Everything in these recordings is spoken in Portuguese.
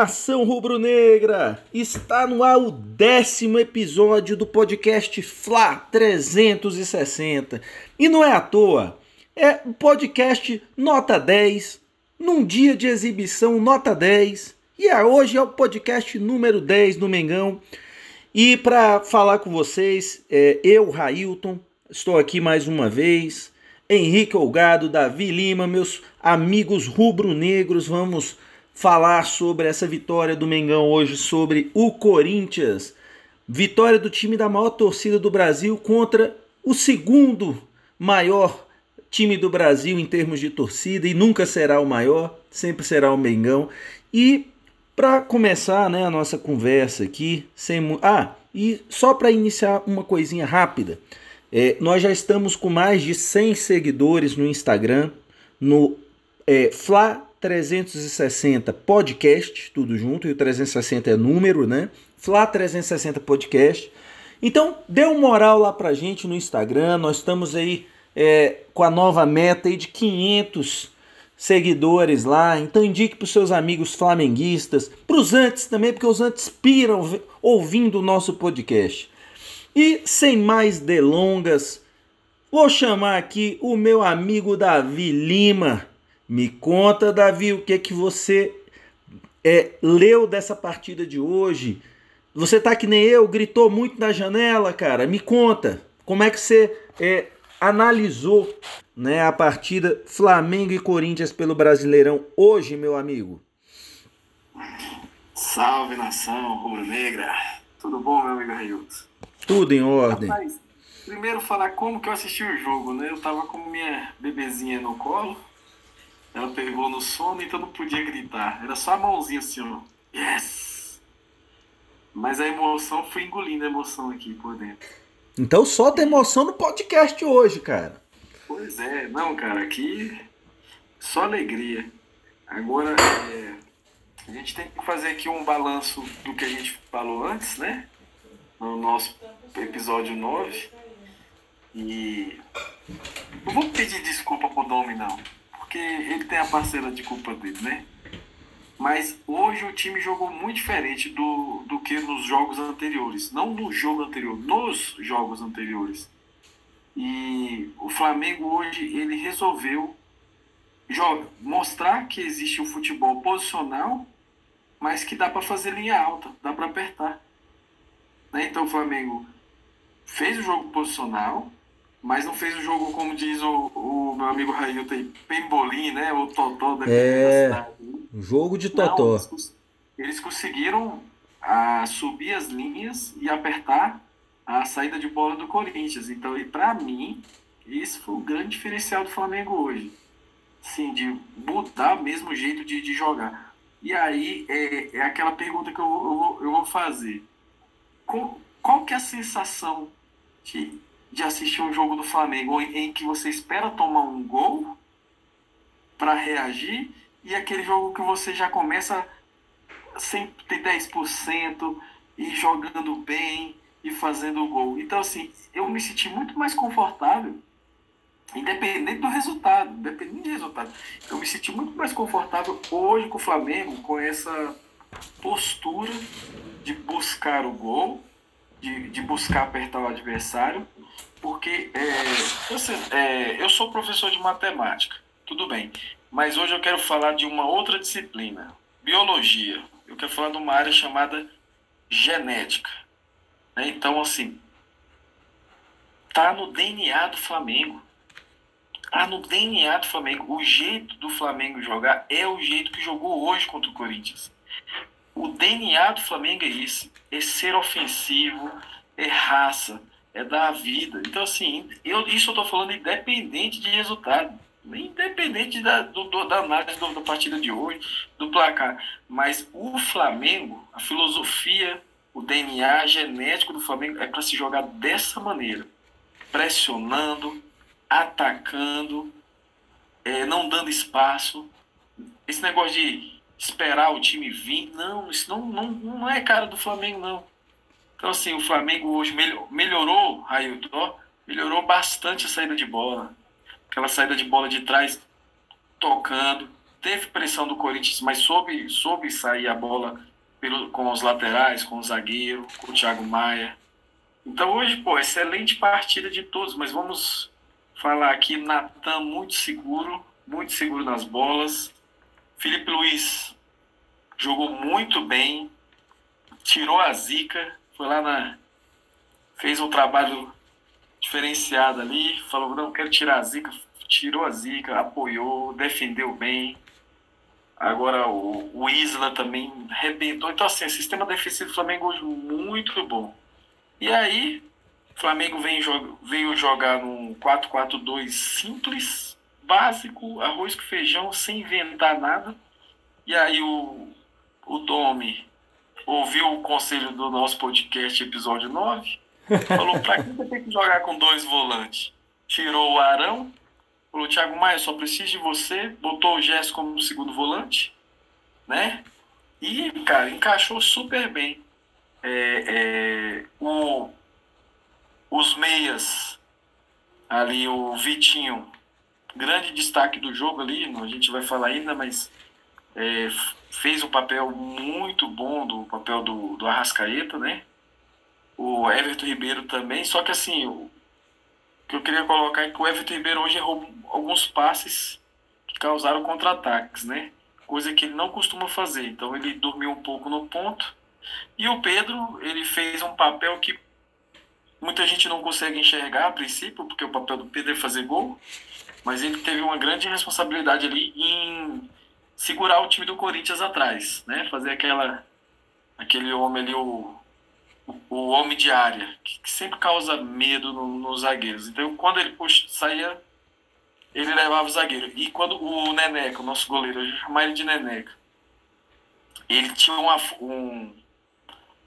Nação rubro-negra! Está no ar o décimo episódio do podcast Fla 360. E não é à toa, é o podcast nota 10, num dia de exibição nota 10. E é, hoje é o podcast número 10 do Mengão. E para falar com vocês, é, eu, Railton, estou aqui mais uma vez. Henrique Olgado, Davi Lima, meus amigos rubro-negros, vamos falar sobre essa vitória do Mengão hoje sobre o Corinthians. Vitória do time da maior torcida do Brasil contra o segundo maior time do Brasil em termos de torcida e nunca será o maior, sempre será o Mengão. E para começar, né, a nossa conversa aqui, sem ah, e só para iniciar uma coisinha rápida. É, nós já estamos com mais de 100 seguidores no Instagram, no é, Fla 360 Podcast, tudo junto, e o 360 é número, né? Flá 360 Podcast. Então, dê uma moral lá pra gente no Instagram. Nós estamos aí é, com a nova meta aí de 500 seguidores lá. Então, indique para seus amigos flamenguistas, para os antes também, porque os antes piram ouvindo o nosso podcast. E sem mais delongas, vou chamar aqui o meu amigo Davi Lima me conta, Davi, o que que você é, leu dessa partida de hoje? Você tá que nem eu, gritou muito na janela, cara. Me conta, como é que você é, analisou né, a partida Flamengo e Corinthians pelo Brasileirão hoje, meu amigo? Salve nação rubro-negra! Tudo bom, meu amigo Railton? Tudo em ordem. Rapaz, primeiro falar como que eu assisti o jogo, né? Eu tava com minha bebezinha no colo ela pegou no sono, então não podia gritar. Era só a mãozinha assim, ó. Yes! Mas a emoção foi engolindo a emoção aqui por dentro. Então solta emoção no podcast hoje, cara. Pois é, não, cara, aqui só alegria. Agora, é, a gente tem que fazer aqui um balanço do que a gente falou antes, né? No nosso episódio 9. E. Não vou pedir desculpa pro Domi, não porque ele tem a parcela de culpa dele, né? Mas hoje o time jogou muito diferente do, do que nos jogos anteriores. Não no jogo anterior, nos jogos anteriores. E o Flamengo hoje ele resolveu joga, mostrar que existe um futebol posicional, mas que dá para fazer linha alta, dá para apertar. Né? Então o Flamengo fez o jogo posicional, mas não fez o jogo, como diz o, o meu amigo Railton aí, Pembolim, né? O Totó da, é, da cidade. Jogo de Totó. Não, eles, eles, conseguiram a, ah, subir as linhas e apertar a saída de bola do Corinthians. Então, e para mim, esse foi o grande diferencial do Flamengo hoje. Sim, de mudar mesmo o jeito de, de jogar. E aí é, é aquela pergunta que eu, eu, eu vou fazer. Qual, qual que é a sensação de de assistir um jogo do Flamengo em que você espera tomar um gol para reagir e aquele jogo que você já começa sempre ter 10% e jogando bem e fazendo o gol. Então, assim, eu me senti muito mais confortável, independente do resultado, independente do resultado. Eu me senti muito mais confortável hoje com o Flamengo, com essa postura de buscar o gol, de, de buscar apertar o adversário porque é, eu, é, eu sou professor de matemática, tudo bem, mas hoje eu quero falar de uma outra disciplina, biologia. Eu quero falar de uma área chamada genética. Né? Então, assim, tá no DNA do Flamengo. Tá no DNA do Flamengo. O jeito do Flamengo jogar é o jeito que jogou hoje contra o Corinthians. O DNA do Flamengo é isso: é ser ofensivo, é raça, é da vida. Então, assim, eu, isso eu estou falando independente de resultado, independente da, do, da análise do, da partida de hoje, do placar. Mas o Flamengo, a filosofia, o DNA genético do Flamengo é para se jogar dessa maneira, pressionando, atacando, é, não dando espaço. Esse negócio de esperar o time vir, não, isso não, não, não é cara do Flamengo, não. Então, assim, o Flamengo hoje melhorou, Railton, melhorou bastante a saída de bola. Aquela saída de bola de trás, tocando, teve pressão do Corinthians, mas soube, soube sair a bola pelo, com os laterais, com o zagueiro, com o Thiago Maia. Então hoje, pô, excelente partida de todos, mas vamos falar aqui, Natan muito seguro, muito seguro nas bolas. Felipe Luiz jogou muito bem, tirou a zica, foi lá na. fez um trabalho diferenciado ali, falou, não, quero tirar a zica, tirou a zica, apoiou, defendeu bem. Agora o, o Isla também rebentou. Então, assim, o sistema defensivo do Flamengo hoje muito bom. E aí, o Flamengo vem, veio jogar num 4-4-2 simples, básico, arroz com feijão, sem inventar nada. E aí o, o Domi ouviu o conselho do nosso podcast, episódio 9, falou, pra que você tem que jogar com dois volantes? Tirou o Arão, falou, Thiago Maia, só preciso de você, botou o Gerson como segundo volante, né? E, cara, encaixou super bem. É, é, o, os meias, ali, o Vitinho, grande destaque do jogo ali, a gente vai falar ainda, mas é, fez um papel muito bom do papel do, do Arrascaeta, né? O Everton Ribeiro também, só que assim, o que eu queria colocar é que o Everton Ribeiro hoje errou alguns passes que causaram contra-ataques, né? Coisa que ele não costuma fazer. Então ele dormiu um pouco no ponto. E o Pedro, ele fez um papel que muita gente não consegue enxergar a princípio, porque o papel do Pedro é fazer gol, mas ele teve uma grande responsabilidade ali em segurar o time do Corinthians atrás, né? Fazer aquela aquele homem ali o, o, homem de área que, que sempre causa medo nos no zagueiros. Então quando ele puxa, saía ele levava o zagueiro. E quando o Neneca, o nosso goleiro, eu chamar ele de Neneca, ele tinha um, um,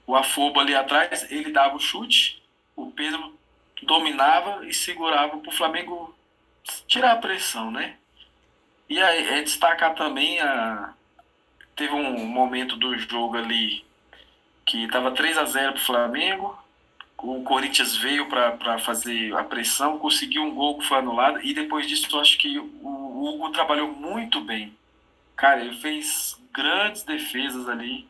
o afobo ali atrás, ele dava o chute, o Pedro dominava e segurava para o Flamengo tirar a pressão, né? E aí, é destacar também a. Teve um momento do jogo ali que estava 3 a 0 para o Flamengo. O Corinthians veio para fazer a pressão, conseguiu um gol que foi anulado. E depois disso, eu acho que o Hugo trabalhou muito bem. Cara, ele fez grandes defesas ali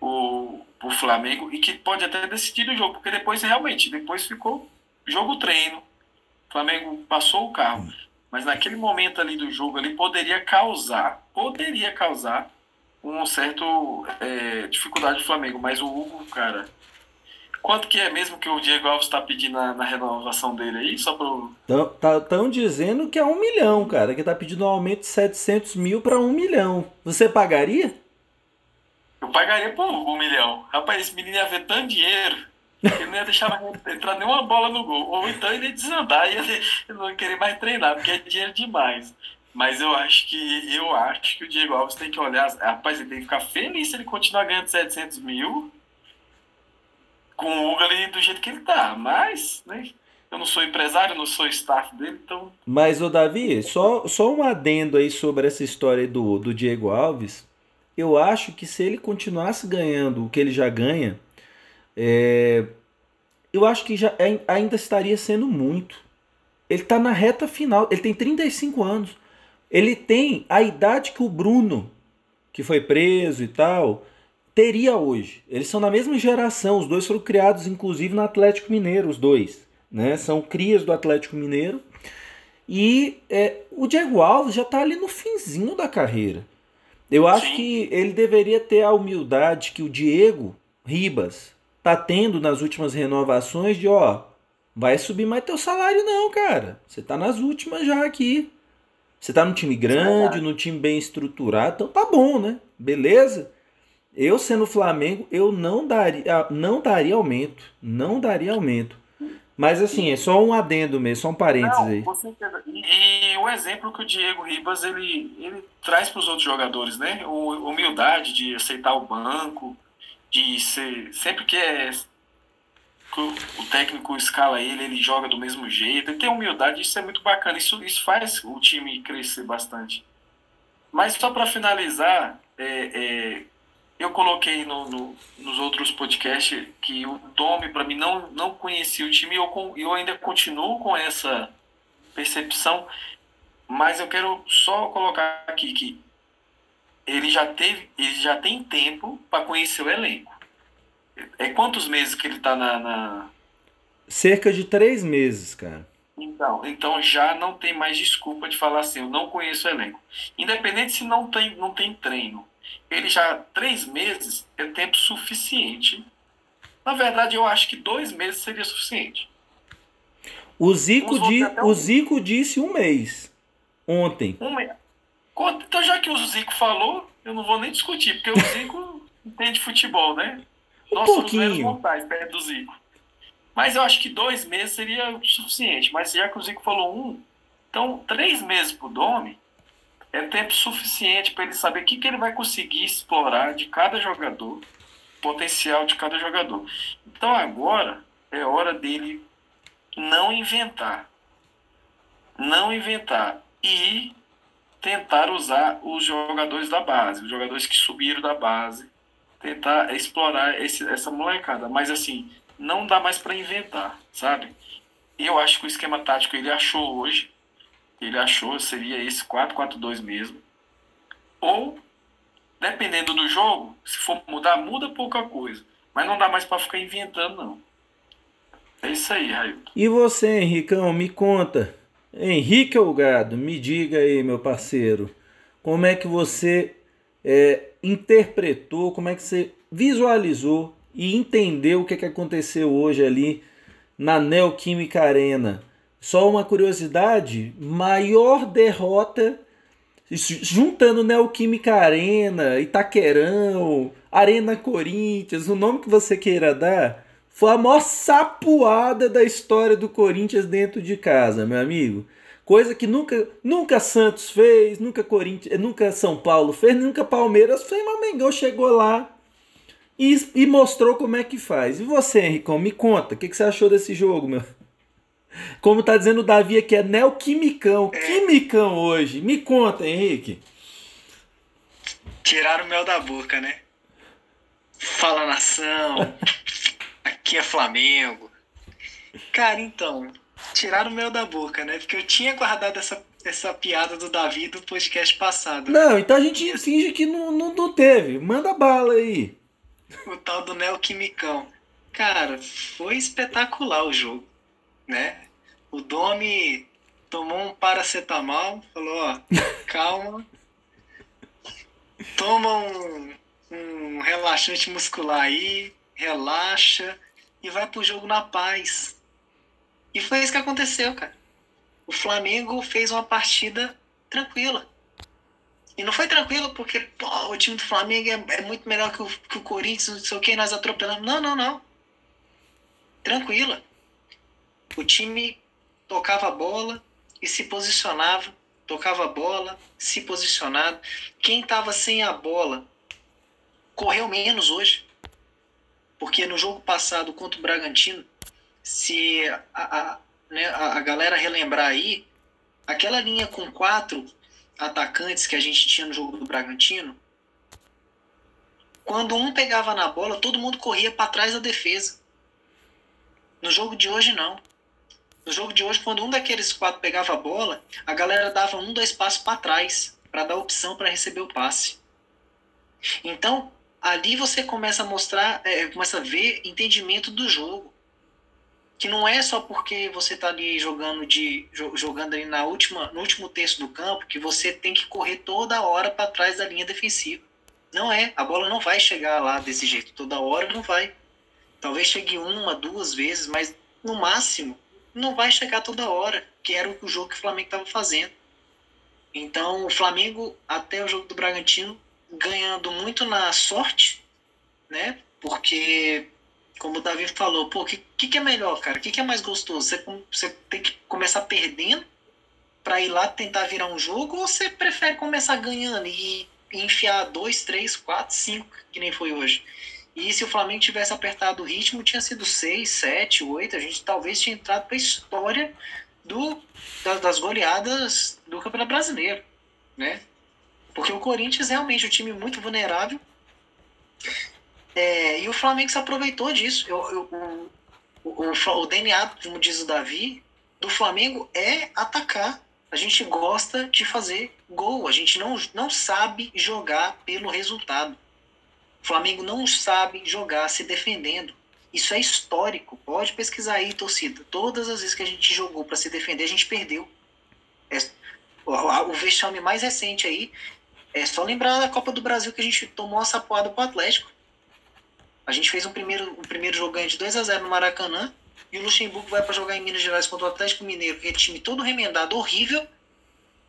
o, o Flamengo e que pode até decidir o jogo, porque depois realmente, depois ficou jogo treino. O Flamengo passou o carro. Mas naquele momento ali do jogo ali poderia causar, poderia causar um certo é, dificuldade do Flamengo. Mas o Hugo, cara, quanto que é mesmo que o Diego Alves está pedindo na, na, renovação dele aí? Só pro... Estão tá, tão dizendo que é um milhão, cara. Que tá pedindo um aumento de 700 mil para um milhão. Você pagaria? Eu pagaria por um milhão. Rapaz, esse menino ia ver tanto dinheiro. Ele não ia deixar entrar nenhuma bola no gol. Ou então ele ia desandar e ele não querer mais treinar, porque é dinheiro demais. Mas eu acho que eu acho que o Diego Alves tem que olhar. Rapaz, ele tem que ficar feliz se ele continuar ganhando 700 mil com o Hugo ali do jeito que ele tá. Mas, né? Eu não sou empresário, não sou staff dele, então. Mas, ô Davi, só, só um adendo aí sobre essa história do, do Diego Alves. Eu acho que se ele continuasse ganhando o que ele já ganha, é, eu acho que já é, ainda estaria sendo muito. Ele está na reta final, ele tem 35 anos. Ele tem a idade que o Bruno, que foi preso e tal, teria hoje. Eles são da mesma geração, os dois foram criados inclusive no Atlético Mineiro, os dois. Né? São crias do Atlético Mineiro. E é, o Diego Alves já está ali no finzinho da carreira. Eu acho que ele deveria ter a humildade que o Diego Ribas tá tendo nas últimas renovações de ó, vai subir mais teu salário não, cara. Você tá nas últimas já aqui. Você tá num time grande, num time bem estruturado, então tá bom, né? Beleza? Eu sendo Flamengo, eu não daria, não daria aumento, não daria aumento. Mas assim, é só um adendo mesmo, só um parênteses não, aí. E, e, o exemplo que o Diego Ribas ele, ele traz para os outros jogadores, né? O, humildade de aceitar o banco, de ser. Sempre que é. Que o, técnico escala ele, ele joga do mesmo jeito. Ele tem humildade, isso é muito bacana. Isso, isso faz o time crescer bastante. Mas só para finalizar, é, é, eu coloquei no, no, nos outros podcasts que o Domi, para mim, não, não conhecia o time e eu, eu ainda continuo com essa percepção, mas eu quero só colocar aqui que ele já teve, ele já tem tempo para conhecer o elenco. É quantos meses que ele está na, na, Cerca de três meses, cara. Então, então já não tem mais desculpa de falar assim, eu não conheço o elenco. Independente se não tem, não tem treino. Ele já, três meses é tempo suficiente. Na verdade, eu acho que dois meses seria suficiente. O Zico, di, o Zico disse um mês. Ontem. Um mês. Então, já que o Zico falou, eu não vou nem discutir, porque o Zico entende futebol, né? Um Nós pouquinho. somos mortais perto do Zico. Mas eu acho que dois meses seria o suficiente. Mas já que o Zico falou um, então três meses para o Domi é tempo suficiente para ele saber o que, que ele vai conseguir explorar de cada jogador, potencial de cada jogador. Então agora é hora dele não inventar. Não inventar. E tentar usar os jogadores da base, os jogadores que subiram da base, tentar explorar esse, essa molecada. Mas assim, não dá mais para inventar, sabe? Eu acho que o esquema tático ele achou hoje, ele achou seria esse 4-4-2 mesmo. Ou, dependendo do jogo, se for mudar, muda pouca coisa. Mas não dá mais para ficar inventando, não. É isso aí, Raio. E você, Henricão, me conta. Henrique Elgado, me diga aí, meu parceiro, como é que você é, interpretou, como é que você visualizou e entender o que, é que aconteceu hoje ali na Neoquímica Arena. Só uma curiosidade: maior derrota juntando Neoquímica Arena, Itaquerão, Arena Corinthians, o nome que você queira dar, foi a maior sapuada da história do Corinthians dentro de casa, meu amigo. Coisa que nunca, nunca Santos fez, nunca Corinthians, nunca São Paulo fez, nunca Palmeiras fez, mas o Mengão chegou lá e, e mostrou como é que faz. E você, Henricão, me conta, o que, que você achou desse jogo, meu? Como tá dizendo o Davi aqui, é neoquimicão, é. quimicão hoje. Me conta, Henrique. Tiraram o mel da boca, né? Fala nação, aqui é Flamengo. Cara, então, tiraram o mel da boca, né? Porque eu tinha guardado essa, essa piada do Davi do podcast passado. Não, então a gente finge que não, não, não teve. Manda bala aí o tal do Neoquimicão. Cara, foi espetacular o jogo, né? O Domi tomou um paracetamol, falou, ó, calma, toma um, um relaxante muscular aí, relaxa e vai pro jogo na paz. E foi isso que aconteceu, cara. O Flamengo fez uma partida tranquila. E não foi tranquilo porque pô, o time do Flamengo é, é, muito melhor que o, que o Corinthians, não sei o que, nós atropelamos. Não, não, não. Tranquila. O time tocava a bola e se posicionava. Tocava a bola, se posicionava. Quem estava sem a bola correu menos hoje. Porque no jogo passado contra o Bragantino, se a, a, né, a galera relembrar aí, aquela linha com quatro atacantes que a gente tinha no jogo do Bragantino, quando um pegava na bola, todo mundo corria para trás da defesa. No jogo de hoje, não. No jogo de hoje, quando um daqueles quatro pegava a bola, a galera dava um, dois passos para trás, para dar opção para receber o passe. Então, ali você começa a mostrar, é, começa a ver entendimento do jogo que não é só porque você está ali jogando de jogando ali na última no último terço do campo que você tem que correr toda hora para trás da linha defensiva. Não é, a bola não vai chegar lá desse jeito toda hora, não vai. Talvez chegue uma, duas vezes, mas no máximo não vai chegar toda hora, que era o jogo que o Flamengo estava fazendo. Então, o Flamengo até o jogo do Bragantino ganhando muito na sorte, né? Porque como o Davi falou, pô, o que, que, é melhor, cara? O que, que é mais gostoso? Você, você tem que começar perdendo para ir lá tentar virar um jogo ou você prefere começar ganhando e, enfiar dois, três, quatro, cinco, que nem foi hoje? E se o Flamengo tivesse apertado o ritmo, tinha sido seis, sete, oito, a gente talvez tinha entrado para a história do, das goleadas do Campeonato Brasileiro, né? Porque o Corinthians realmente é um time muito vulnerável é, e o Flamengo se aproveitou disso. Eu, eu, o, o, o, DNA, como diz o Davi, do Flamengo é atacar. A gente gosta de fazer gol. A gente não, não sabe jogar pelo resultado. O Flamengo não sabe jogar se defendendo. Isso é histórico. Pode pesquisar aí, torcida. Todas as vezes que a gente jogou para se defender, a gente perdeu. É, o, o vexame mais recente aí é só lembrar da Copa do Brasil que a gente tomou uma sapoada pro Atlético. A gente fez um primeiro, um primeiro jogo de 2 a 0 no Maracanã e o Luxemburgo vai para jogar em Minas Gerais contra o Atlético Mineiro, que é time todo remendado, horrível,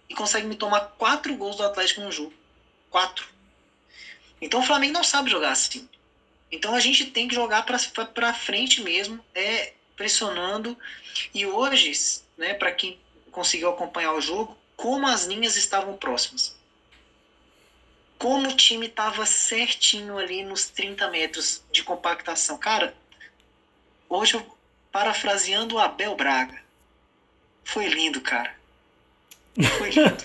e consegue me tomar quatro gols do Atlético no jogo. Quatro. Então o Flamengo não sabe jogar assim. Então a gente tem que jogar para frente mesmo, é pressionando. E hoje, né, para quem conseguiu acompanhar o jogo, como as linhas estavam próximas. Como o time estava certinho ali nos 30 metros de compactação. Cara, hoje eu parafraseando o Abel Braga. Foi lindo, cara. Foi lindo.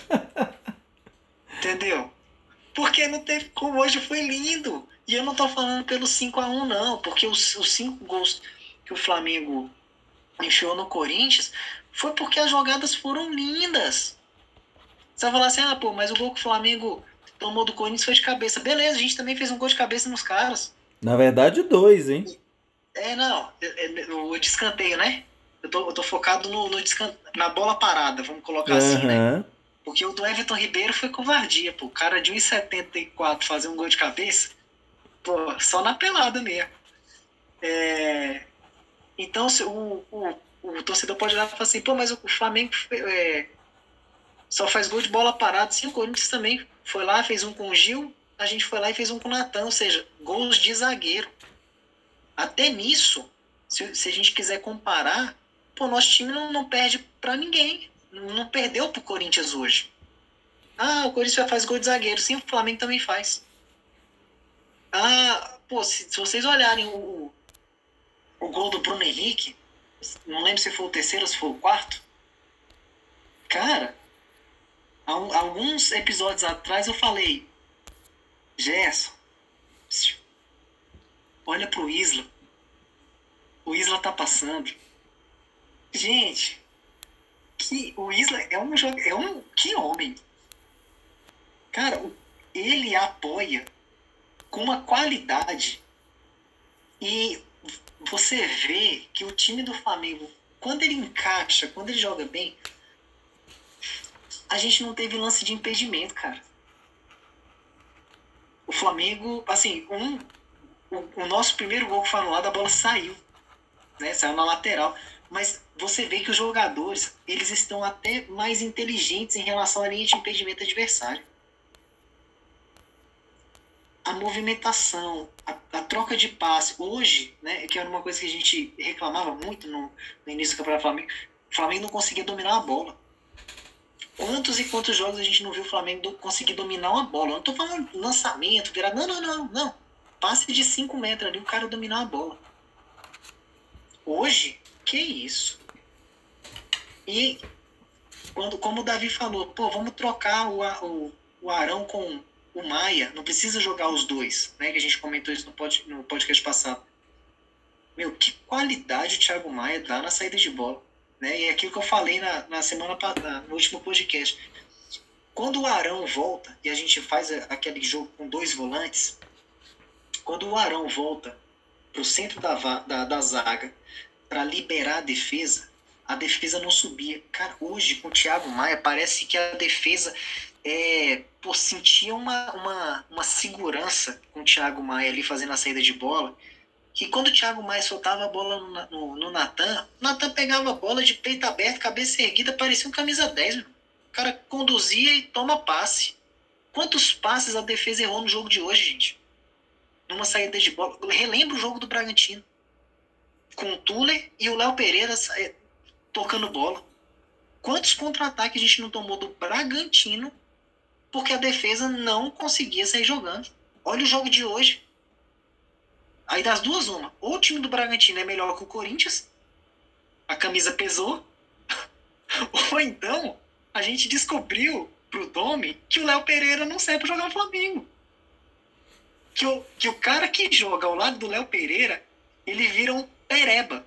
Entendeu? Porque não teve como hoje foi lindo. E eu não tô falando pelo 5 a 1 não, porque os, os cinco gols que o Flamengo enfiou no Corinthians foi porque as jogadas foram lindas. Você vai falar assim, ah, pô, mas o gol que o Flamengo tomou do Corinthians foi de cabeça. Beleza, a gente também fez um gol de cabeça nos caras. Na verdade, dois, hein? É, não, o descanteio, né? Eu tô, eu tô focado no, no descante... na bola parada, vamos colocar uhum. assim, né? Porque o do Everton Ribeiro foi covardia, pô. O cara de 1,74 fazer um gol de cabeça, pô, só na pelada mesmo. É... Então, se o, o, o, torcedor pode olhar e falar assim, pô, mas o Flamengo é... só faz gol de bola parada. Sim, o Corinthians também foi lá, fez um com o Gil, a gente foi lá e fez um com o Natan, ou seja, gols de zagueiro. Até nisso, se, se a gente quiser comparar, pô, nosso time não, não perde para ninguém não perdeu pro Corinthians hoje. Ah, o Corinthians faz gol de zagueiro. Sim, o Flamengo também faz. Ah, pô, se, se vocês olharem o, o gol do Bruno Henrique, não lembro se foi o terceiro ou se foi o quarto. Cara, alguns episódios atrás eu falei, Gerson, olha pro Isla. O Isla tá passando. Gente, que o Isla é um jogo, é um que homem. Cara, ele apoia com uma qualidade e você vê que o time do Flamengo, quando ele encaixa, quando ele joga bem, a gente não teve lance de impedimento, cara. O Flamengo, assim, um, o, o nosso primeiro gol que foi anulado, a bola saiu, né? Saiu na lateral mas você vê que os jogadores eles estão até mais inteligentes em relação à linha de impedimento adversário. A movimentação, a, a, troca de passe. Hoje, né, que era uma coisa que a gente reclamava muito no, no início do Campeonato Flamengo, o Flamengo não conseguia dominar a bola. Quantos e quantos jogos a gente não viu o Flamengo conseguir dominar uma bola? Eu não estou falando lançamento, virar. Não, não, não, não. Passe de 5 metros ali, o cara dominar a bola. Hoje, que isso? E quando, como o Davi falou, pô, vamos trocar o, o, o Arão com o Maia, não precisa jogar os dois, né? Que a gente comentou isso no, pod, no podcast passado. Meu, que qualidade o Thiago Maia dá na saída de bola. Né? E é aquilo que eu falei na, na semana na, no último podcast. Quando o Arão volta e a gente faz aquele jogo com dois volantes, quando o Arão volta para o centro da, da, da zaga para liberar a defesa, a defesa não subia. Cara, hoje com o Thiago Maia parece que a defesa é, sentia uma, uma, uma segurança com o Thiago Maia ali fazendo a saída de bola. Que quando o Thiago Maia soltava a bola no, no, no Natan, o Natan pegava a bola de peito aberto, cabeça erguida, parecia um camisa 10. Meu. O cara conduzia e toma passe. Quantos passes a defesa errou no jogo de hoje, gente? Numa saída de bola. Relembra o jogo do Bragantino com o Tuller e o Léo Pereira tocando bola. Quantos contra-ataques a gente não tomou do Bragantino porque a defesa não conseguia sair jogando? Olha o jogo de hoje. Aí das duas, uma. Ou o time do Bragantino é melhor que o Corinthians, a camisa pesou, ou então a gente descobriu pro Domi que o Léo Pereira não serve pra jogar no Flamengo. Que o, que o cara que joga ao lado do Léo Pereira, ele vira um pereba.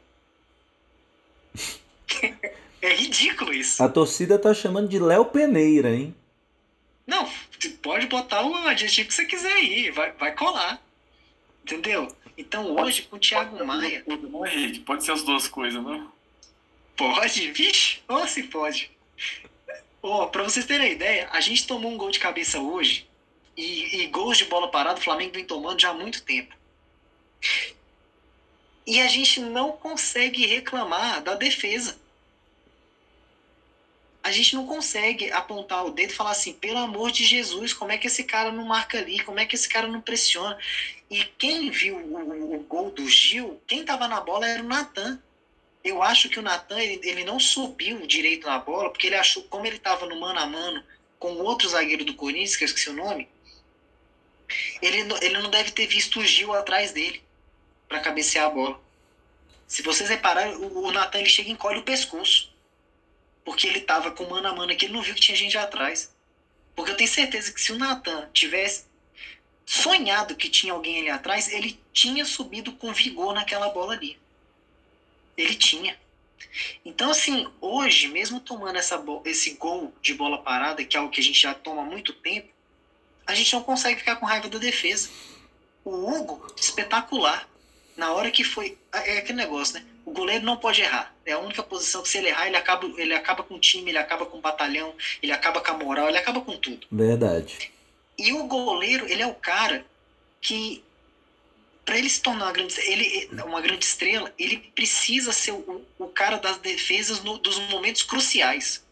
É ridículo isso. A torcida tá chamando de Léo Peneira, hein? Não, pode botar o adjetivo que você quiser aí, vai, vai colar. Entendeu? Então hoje com o Thiago Maia. Henrique, pode ser as duas coisas, não? Pode, vixe, ou se pode. Ó, pra vocês terem ideia, a gente tomou um gol de cabeça hoje e, e gols de bola parada o Flamengo vem tomando já há muito tempo. E a gente não consegue reclamar da defesa. A gente não consegue apontar o dedo e falar assim, pelo amor de Jesus, como é que esse cara não marca ali? Como é que esse cara não pressiona? E quem viu o, o, gol do Gil, quem estava na bola era o Natan. Eu acho que o Natan ele, ele não subiu direito na bola, porque ele achou, como ele estava no mano a mano com o outro zagueiro do Corinthians, que eu esqueci o nome, ele, ele não deve ter visto o Gil atrás dele para cabecear a bola. Se vocês repararem, o, o Natan ele chega e encolhe o pescoço. Porque ele tava com mano a mano aqui, ele não viu que tinha gente atrás. Porque eu tenho certeza que se o Natan tivesse sonhado que tinha alguém ali atrás, ele tinha subido com vigor naquela bola ali. Ele tinha. Então, assim, hoje, mesmo tomando essa, esse gol de bola parada, que é algo que a gente já toma há muito tempo, a gente não consegue ficar com raiva da defesa. O Hugo, espetacular. Na hora que foi. É aquele negócio, né? O goleiro não pode errar. É a única posição que se ele errar, ele acaba, ele acaba com o time, ele acaba com o batalhão, ele acaba com a moral, ele acaba com tudo. Verdade. E o goleiro, ele é o cara que para ele se tornar uma grande, ele, uma grande estrela, ele precisa ser o, o cara das defesas no, dos momentos cruciais.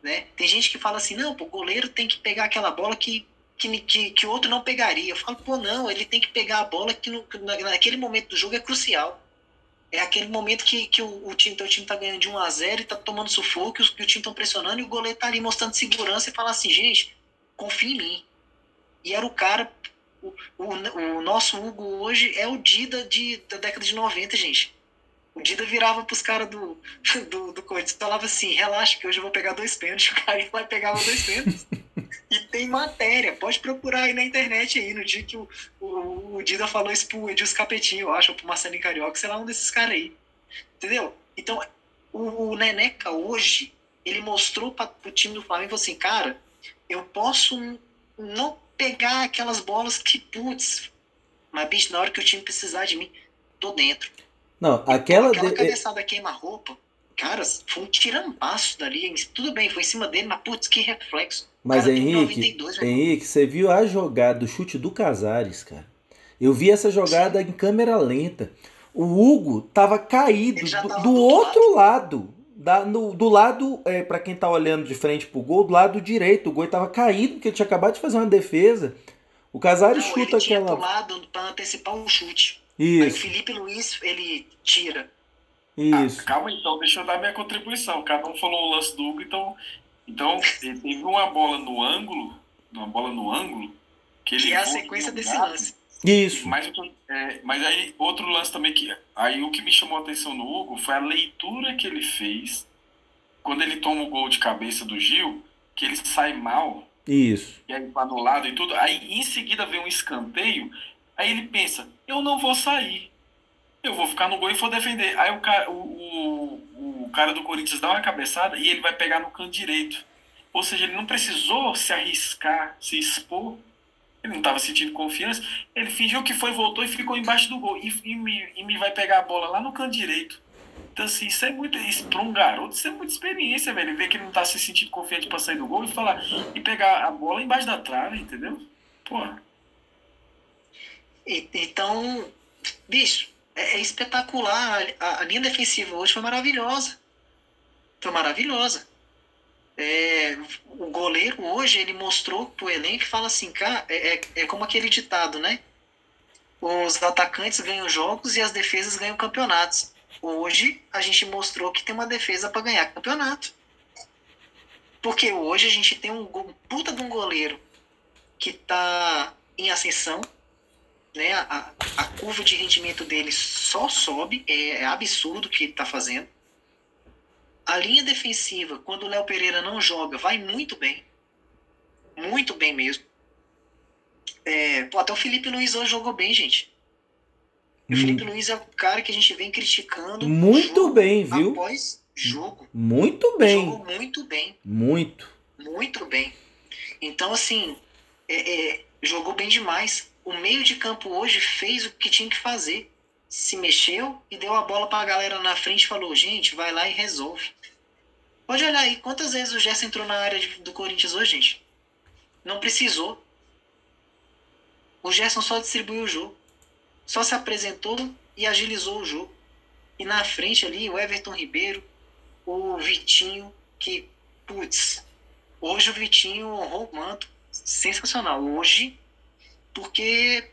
Né? Tem gente que fala assim, não, o goleiro tem que pegar aquela bola que que, que, que outro não pegaria. Eu falo, pô, não, ele tem que pegar a bola que no, naquele momento do jogo é crucial. É aquele momento que, que o, o time, teu time tá ganhando de 1 a 0 e tá tomando sufoco, que, que o time estão pressionando e o goleiro tá ali mostrando segurança e fala assim, gente, confia em mim. E era o cara, o, o, o nosso Hugo hoje é o Dida de, da década de 90, gente. O Dida virava pros caras do, do, do Corinthians e falava assim, relaxa que hoje eu vou pegar dois pênaltis. O cara ia lá e pegava dois pênaltis. E tem matéria, pode procurar aí na internet aí, no dia que o, o, o Dida falou isso pro Edilson Capetinho, eu acho, ou pro Marcelo Carioca, sei lá, um desses caras aí. Entendeu? Então, o, o Neneca hoje, ele mostrou para o time do Flamengo assim, cara, eu posso não pegar aquelas bolas que, putz, mas bicho, na hora que o time precisar de mim, tô dentro. Não, aquela. Aquela de... cabeçada queima-roupa, cara, foi um tirambaço dali. Tudo bem, foi em cima dele, mas putz, que reflexo. Mas cara, Henrique, 92, Henrique, você viu a jogada do chute do Casares, cara? Eu vi essa jogada Sim. em câmera lenta. O Hugo tava caído do, do, outro lado. lado. Da, no, do lado, é, para quem tá olhando de frente pro gol, do lado direito. O gol tava caído, porque ele tinha acabado de fazer uma defesa. O Casares chuta ele tinha aquela. lado para antecipar um chute. Isso. Aí o Felipe Luiz, ele tira. Isso. Ah, calma então, deixa eu dar minha contribuição. Cada um falou o lance do Hugo, então então, ele teve uma bola no ângulo, uma bola no ângulo, que ele. Que é a sequência desse lance. Isso. Mas, é, mas aí, outro lance também que. Aí o que me chamou a atenção no Hugo foi a leitura que ele fez quando ele toma o gol de cabeça do Gil, que ele sai mal. Isso. E aí tá no lado e tudo. Aí em seguida vem um escanteio. Aí ele pensa, eu não vou sair. Eu vou ficar no gol e vou defender. Aí o cara, o, o, o cara do Corinthians dá uma cabeçada e ele vai pegar no canto direito. Ou seja, ele não precisou se arriscar, se expor. Ele não estava sentindo confiança. Ele fingiu que foi, voltou e ficou embaixo do gol. E, e, me, e me vai pegar a bola lá no canto direito. Então, assim, isso é muito. Isso para um garoto, isso é muita experiência, velho. Ver que ele não está se sentindo confiante para sair do gol e falar. E pegar a bola embaixo da trave, entendeu? Porra. Então, bicho, é, é espetacular. A, a, linha defensiva hoje foi maravilhosa. Foi maravilhosa. É, o goleiro hoje ele mostrou pro elenco e fala assim, cara, é, é, é como aquele ditado, né? Os atacantes ganham jogos e as defesas ganham campeonatos. Hoje a gente mostrou que tem uma defesa para ganhar campeonato. Porque hoje a gente tem um, puta de um goleiro que tá em ascensão, né? A, a curva de rendimento dele só sobe, é, é absurdo o que ele está fazendo. A linha defensiva, quando o Léo Pereira não joga, vai muito bem. Muito bem mesmo. É, pô, até o Felipe Luiz hoje jogou bem, gente. O hum. Felipe Luiz é o cara que a gente vem criticando. Muito bem, viu? Após, jogo. Muito bem. Jogou muito bem. Muito. Muito bem. Então, assim, é, é, jogou bem demais. O meio de campo hoje fez o que tinha que fazer. Se mexeu e deu a bola para a galera na frente e falou: gente, vai lá e resolve. Pode olhar aí, quantas vezes o Gerson entrou na área do Corinthians hoje, gente? Não precisou. O Gerson só distribuiu o jogo. Só se apresentou e agilizou o jogo. E na frente ali, o Everton Ribeiro, o Vitinho, que, putz, hoje o Vitinho honrou o manto. Sensacional. Hoje, porque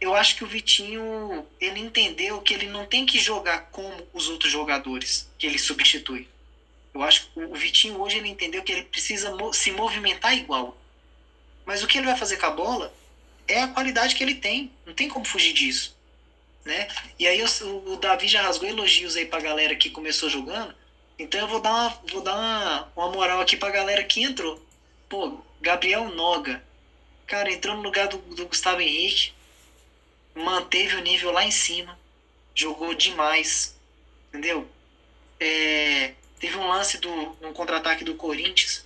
eu acho que o Vitinho ele entendeu que ele não tem que jogar como os outros jogadores que ele substitui. Eu acho que o Vitinho hoje ele entendeu que ele precisa se movimentar igual. Mas o que ele vai fazer com a bola é a qualidade que ele tem. Não tem como fugir disso. Né? E aí o, o Davi já rasgou elogios aí pra galera que começou jogando. Então eu vou dar uma, vou dar uma, uma moral aqui pra galera que entrou. Pô, Gabriel Noga. Cara, entrou no lugar do, do Gustavo Henrique manteve o nível lá em cima, jogou demais, entendeu? É, teve um lance do um contra-ataque do Corinthians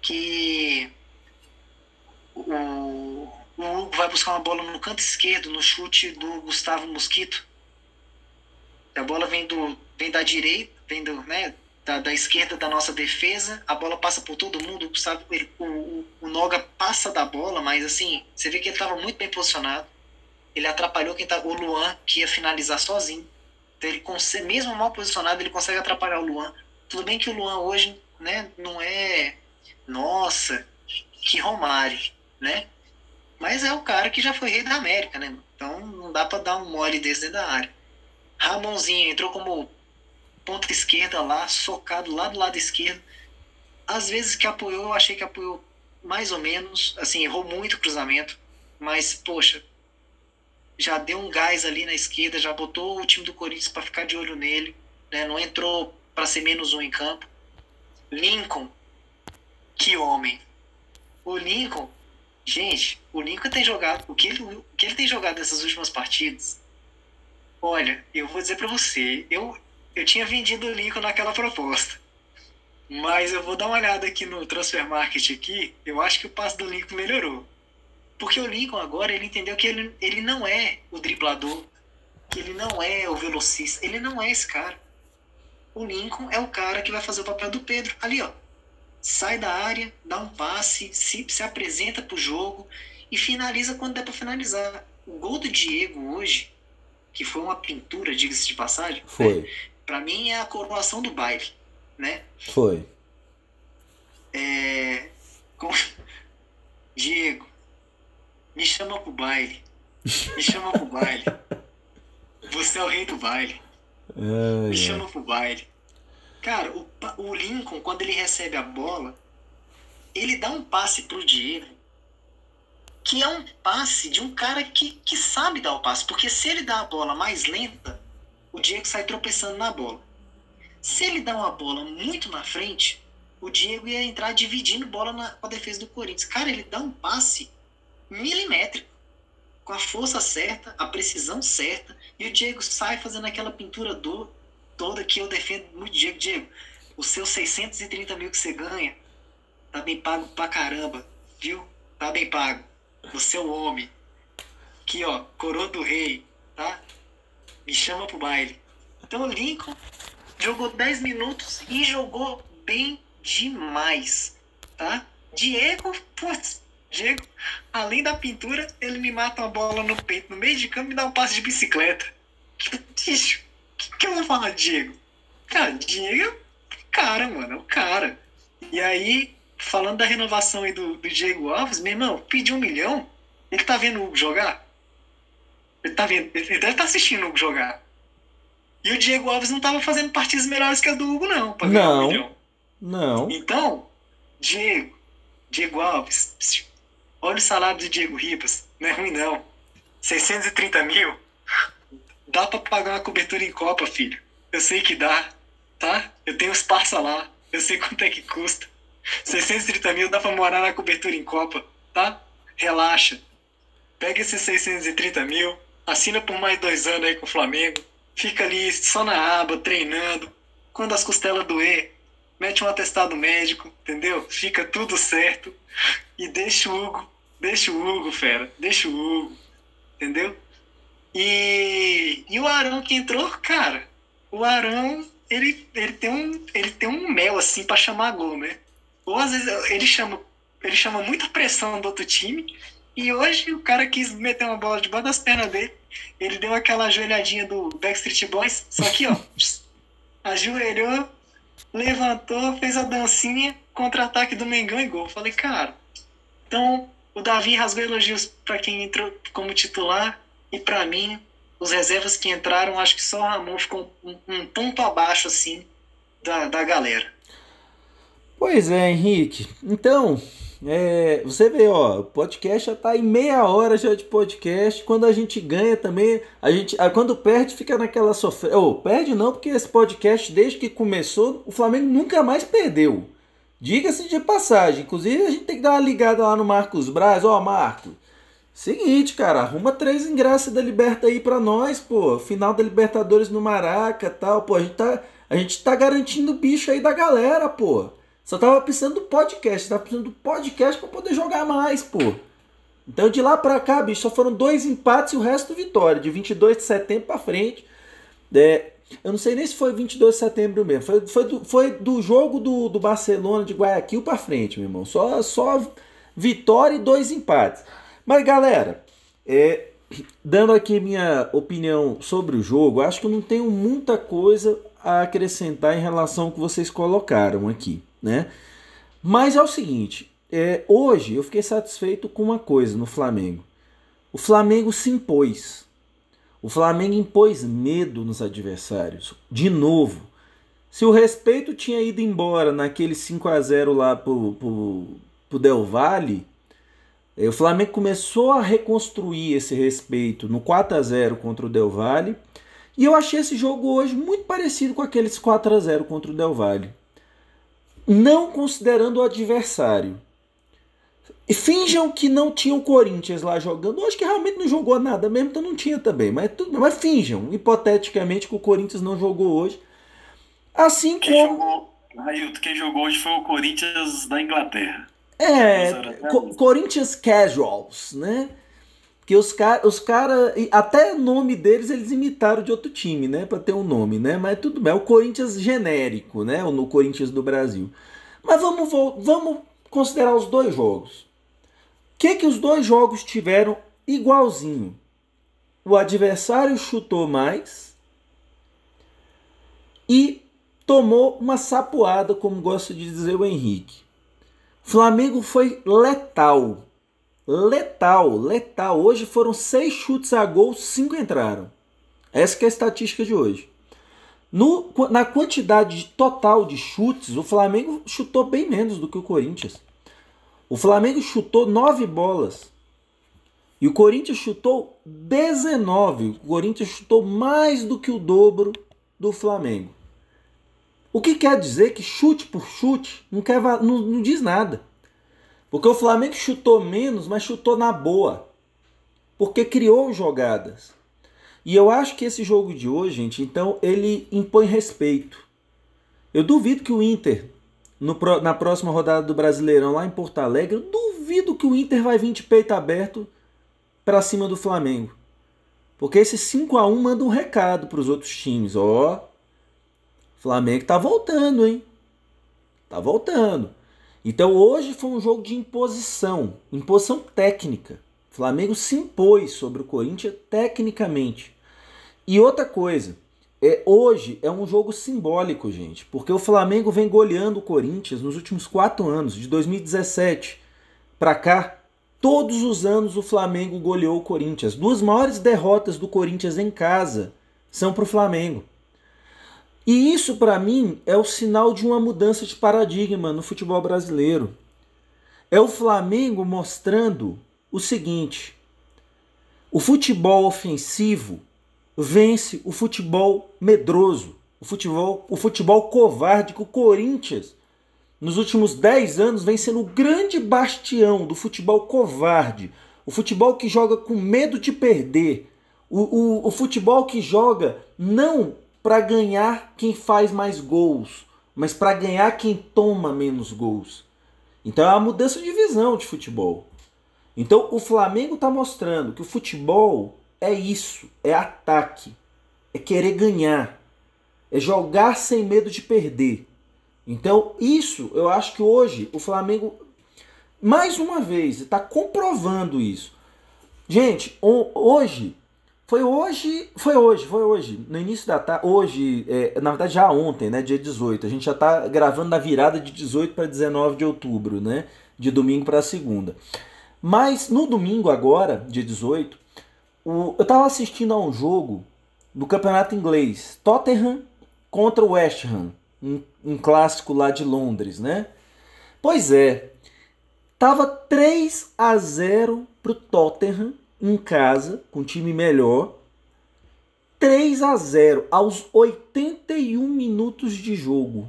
que o, o Hugo vai buscar uma bola no canto esquerdo, no chute do Gustavo Mosquito. A bola vem do vem da direita, vem do, né, da, da esquerda da nossa defesa, a bola passa por todo mundo, Gustavo, ele, o, o, o Noga passa da bola, mas assim, você vê que ele estava muito bem posicionado ele atrapalhou quem tá, o Luan, que ia finalizar sozinho. Então ele consegue, mesmo mal posicionado, ele consegue atrapalhar o Luan. Tudo bem que o Luan hoje, né, não é nossa, que Romário, né? Mas é o cara que já foi rei da América, né? Então não dá para dar um mole desse dentro da área. Ramonzinho entrou como ponta esquerda lá, socado lá do lado esquerdo. Às vezes que apoiou, eu achei que apoiou mais ou menos, assim, errou muito o cruzamento, mas poxa, já deu um gás ali na esquerda, já botou o time do Corinthians para ficar de olho nele, né? não entrou para ser menos um em campo. Lincoln, que homem. O Lincoln, gente, o Lincoln tem jogado, o que ele, o que ele tem jogado nessas últimas partidas, olha, eu vou dizer para você, eu, eu tinha vendido o Lincoln naquela proposta. Mas eu vou dar uma olhada aqui no Transfer Market aqui, eu acho que o passe do Lincoln melhorou. Porque o Lincoln agora ele entendeu que ele, ele não é o driblador, que ele não é o velocista, ele não é esse cara. O Lincoln é o cara que vai fazer o papel do Pedro. Ali, ó. Sai da área, dá um passe, se, se apresenta pro jogo e finaliza quando der para finalizar. O gol do Diego hoje, que foi uma pintura, diga-se de passagem, foi. Né? Para mim é a coroação do baile, né? Foi. É... Com... Diego, me chama pro baile. Me chama pro baile. Você é o rei do baile. Ai, Me chama pro baile. Cara, o, o Lincoln, quando ele recebe a bola, ele dá um passe pro Diego, que é um passe de um cara que, que sabe dar o passe. Porque se ele dá a bola mais lenta, o Diego sai tropeçando na bola. Se ele dá uma bola muito na frente, o Diego ia entrar dividindo bola na, com a defesa do Corinthians. Cara, ele dá um passe milimétrico, com a força certa, a precisão certa, e o Diego sai fazendo aquela pintura do, toda que eu defendo muito. Diego, Diego, os seus 630 mil que você ganha, tá bem pago pra caramba, viu? Tá bem pago. Você é o homem. Aqui, ó, coroa do rei, tá? Me chama pro baile. Então o Lincoln jogou 10 minutos e jogou bem demais, tá? Diego, putz, Diego, além da pintura, ele me mata uma bola no peito, no meio de campo, e me dá um passe de bicicleta. Bicho, o que, que eu vou falar, Diego? Cara, Diego é cara, mano, é o cara. E aí, falando da renovação aí do, do Diego Alves, meu irmão, pediu um milhão, ele tá vendo o Hugo jogar? Ele tá vendo, ele deve estar tá assistindo o Hugo jogar. E o Diego Alves não tava fazendo partidas melhores que a do Hugo, não, pra ganhar não, um milhão. Não. Então, Diego, Diego Alves, Olha o salário do Diego Ribas. Não é ruim, não. 630 mil? Dá pra pagar uma cobertura em Copa, filho. Eu sei que dá, tá? Eu tenho os lá. Eu sei quanto é que custa. 630 mil dá pra morar na cobertura em Copa, tá? Relaxa. Pega esses 630 mil, assina por mais dois anos aí com o Flamengo. fica ali só na aba, treinando. Quando as costelas doer, mete um atestado médico, entendeu? Fica tudo certo. E deixa o Hugo, deixa o Hugo, fera, deixa o Hugo, entendeu? E, e o Arão que entrou, cara, o Arão, ele, ele, tem um, ele tem um mel assim para chamar gol, né? Ou às vezes ele chama, ele chama muita pressão do outro time, e hoje o cara quis meter uma bola debaixo das pernas dele. Ele deu aquela ajoelhadinha do Backstreet Boys, só que ó, ajoelhou, levantou, fez a dancinha, contra-ataque do Mengão e gol. Falei, cara, então o Davi rasgou elogios para quem entrou como titular e para mim, os reservas que entraram, acho que só o Ramon ficou um, um ponto abaixo assim da, da galera. Pois é, Henrique. Então, é, você vê, ó, o podcast já tá em meia hora já de podcast. Quando a gente ganha também, a gente, quando perde, fica naquela sofrência. Oh, perde não, porque esse podcast, desde que começou, o Flamengo nunca mais perdeu. Diga-se de passagem. Inclusive, a gente tem que dar uma ligada lá no Marcos Braz. Ó, oh, Marcos, seguinte, cara, arruma três ingressos da Liberta aí pra nós, pô. Final da Libertadores no Maraca tal. Pô, a gente tá, a gente tá garantindo o bicho aí da galera, pô. Só tava precisando do podcast, tava precisando do podcast para poder jogar mais, pô. Então de lá pra cá, bicho, só foram dois empates e o resto vitória, de 22 de setembro pra frente. É, eu não sei nem se foi 22 de setembro mesmo, foi, foi, do, foi do jogo do, do Barcelona de Guayaquil pra frente, meu irmão. Só, só vitória e dois empates. Mas galera, é, dando aqui minha opinião sobre o jogo, acho que eu não tenho muita coisa a acrescentar em relação ao que vocês colocaram aqui né? Mas é o seguinte, é, hoje eu fiquei satisfeito com uma coisa no Flamengo. O Flamengo se impôs. O Flamengo impôs medo nos adversários. De novo. Se o respeito tinha ido embora naquele 5 a 0 lá pro, pro, pro Del Valle, é, o Flamengo começou a reconstruir esse respeito no 4 a 0 contra o Del Valle. E eu achei esse jogo hoje muito parecido com aqueles 4 a 0 contra o Del Valle não considerando o adversário. E finjam que não tinham o Corinthians lá jogando. Eu acho que realmente não jogou nada mesmo, então não tinha também. Mas, tudo, mas finjam, hipoteticamente, que o Corinthians não jogou hoje. Assim quem como. Jogou, quem jogou hoje foi o Corinthians da Inglaterra. É, Co Corinthians Casuals, né? Que os caras, os cara, até o nome deles eles imitaram de outro time, né? Para ter um nome, né? Mas tudo bem, é o Corinthians genérico, né? O no Corinthians do Brasil. Mas vamos, vamos considerar os dois jogos. Que que os dois jogos tiveram igualzinho? O adversário chutou mais e tomou uma sapoada, como gosta de dizer o Henrique. Flamengo foi letal letal, letal. Hoje foram seis chutes a gol, cinco entraram. Essa é a estatística de hoje. No, na quantidade total de chutes, o Flamengo chutou bem menos do que o Corinthians. O Flamengo chutou nove bolas. E o Corinthians chutou 19. O Corinthians chutou mais do que o dobro do Flamengo. O que quer dizer que chute por chute não, quer, não, não diz nada. Porque o Flamengo chutou menos, mas chutou na boa. Porque criou jogadas. E eu acho que esse jogo de hoje, gente, então ele impõe respeito. Eu duvido que o Inter, no, na próxima rodada do Brasileirão lá em Porto Alegre, eu duvido que o Inter vai vir de peito aberto para cima do Flamengo. Porque esse 5 a 1 manda um recado para os outros times. Ó, Flamengo tá voltando, hein? Tá voltando. Então hoje foi um jogo de imposição, imposição técnica. O Flamengo se impôs sobre o Corinthians tecnicamente. E outra coisa, é, hoje é um jogo simbólico, gente, porque o Flamengo vem goleando o Corinthians nos últimos quatro anos, de 2017 para cá. Todos os anos o Flamengo goleou o Corinthians. Duas maiores derrotas do Corinthians em casa são para o Flamengo. E isso, para mim, é o sinal de uma mudança de paradigma no futebol brasileiro. É o Flamengo mostrando o seguinte: o futebol ofensivo vence o futebol medroso, o futebol, o futebol covarde que o Corinthians, nos últimos 10 anos, vem sendo o grande bastião do futebol covarde, o futebol que joga com medo de perder, O, o, o futebol que joga não para ganhar quem faz mais gols, mas para ganhar quem toma menos gols. Então é uma mudança de visão de futebol. Então o Flamengo está mostrando que o futebol é isso, é ataque, é querer ganhar, é jogar sem medo de perder. Então isso eu acho que hoje o Flamengo mais uma vez está comprovando isso. Gente, hoje foi hoje, foi hoje, foi hoje, no início da tarde, hoje, é, na verdade já ontem, né, dia 18. A gente já está gravando na virada de 18 para 19 de outubro, né, de domingo para segunda. Mas no domingo agora, dia 18, o, eu estava assistindo a um jogo do campeonato inglês, Tottenham contra West Ham, um, um clássico lá de Londres, né? Pois é, tava 3 a 0 pro Tottenham em casa, com um time melhor. 3 a 0 aos 81 minutos de jogo.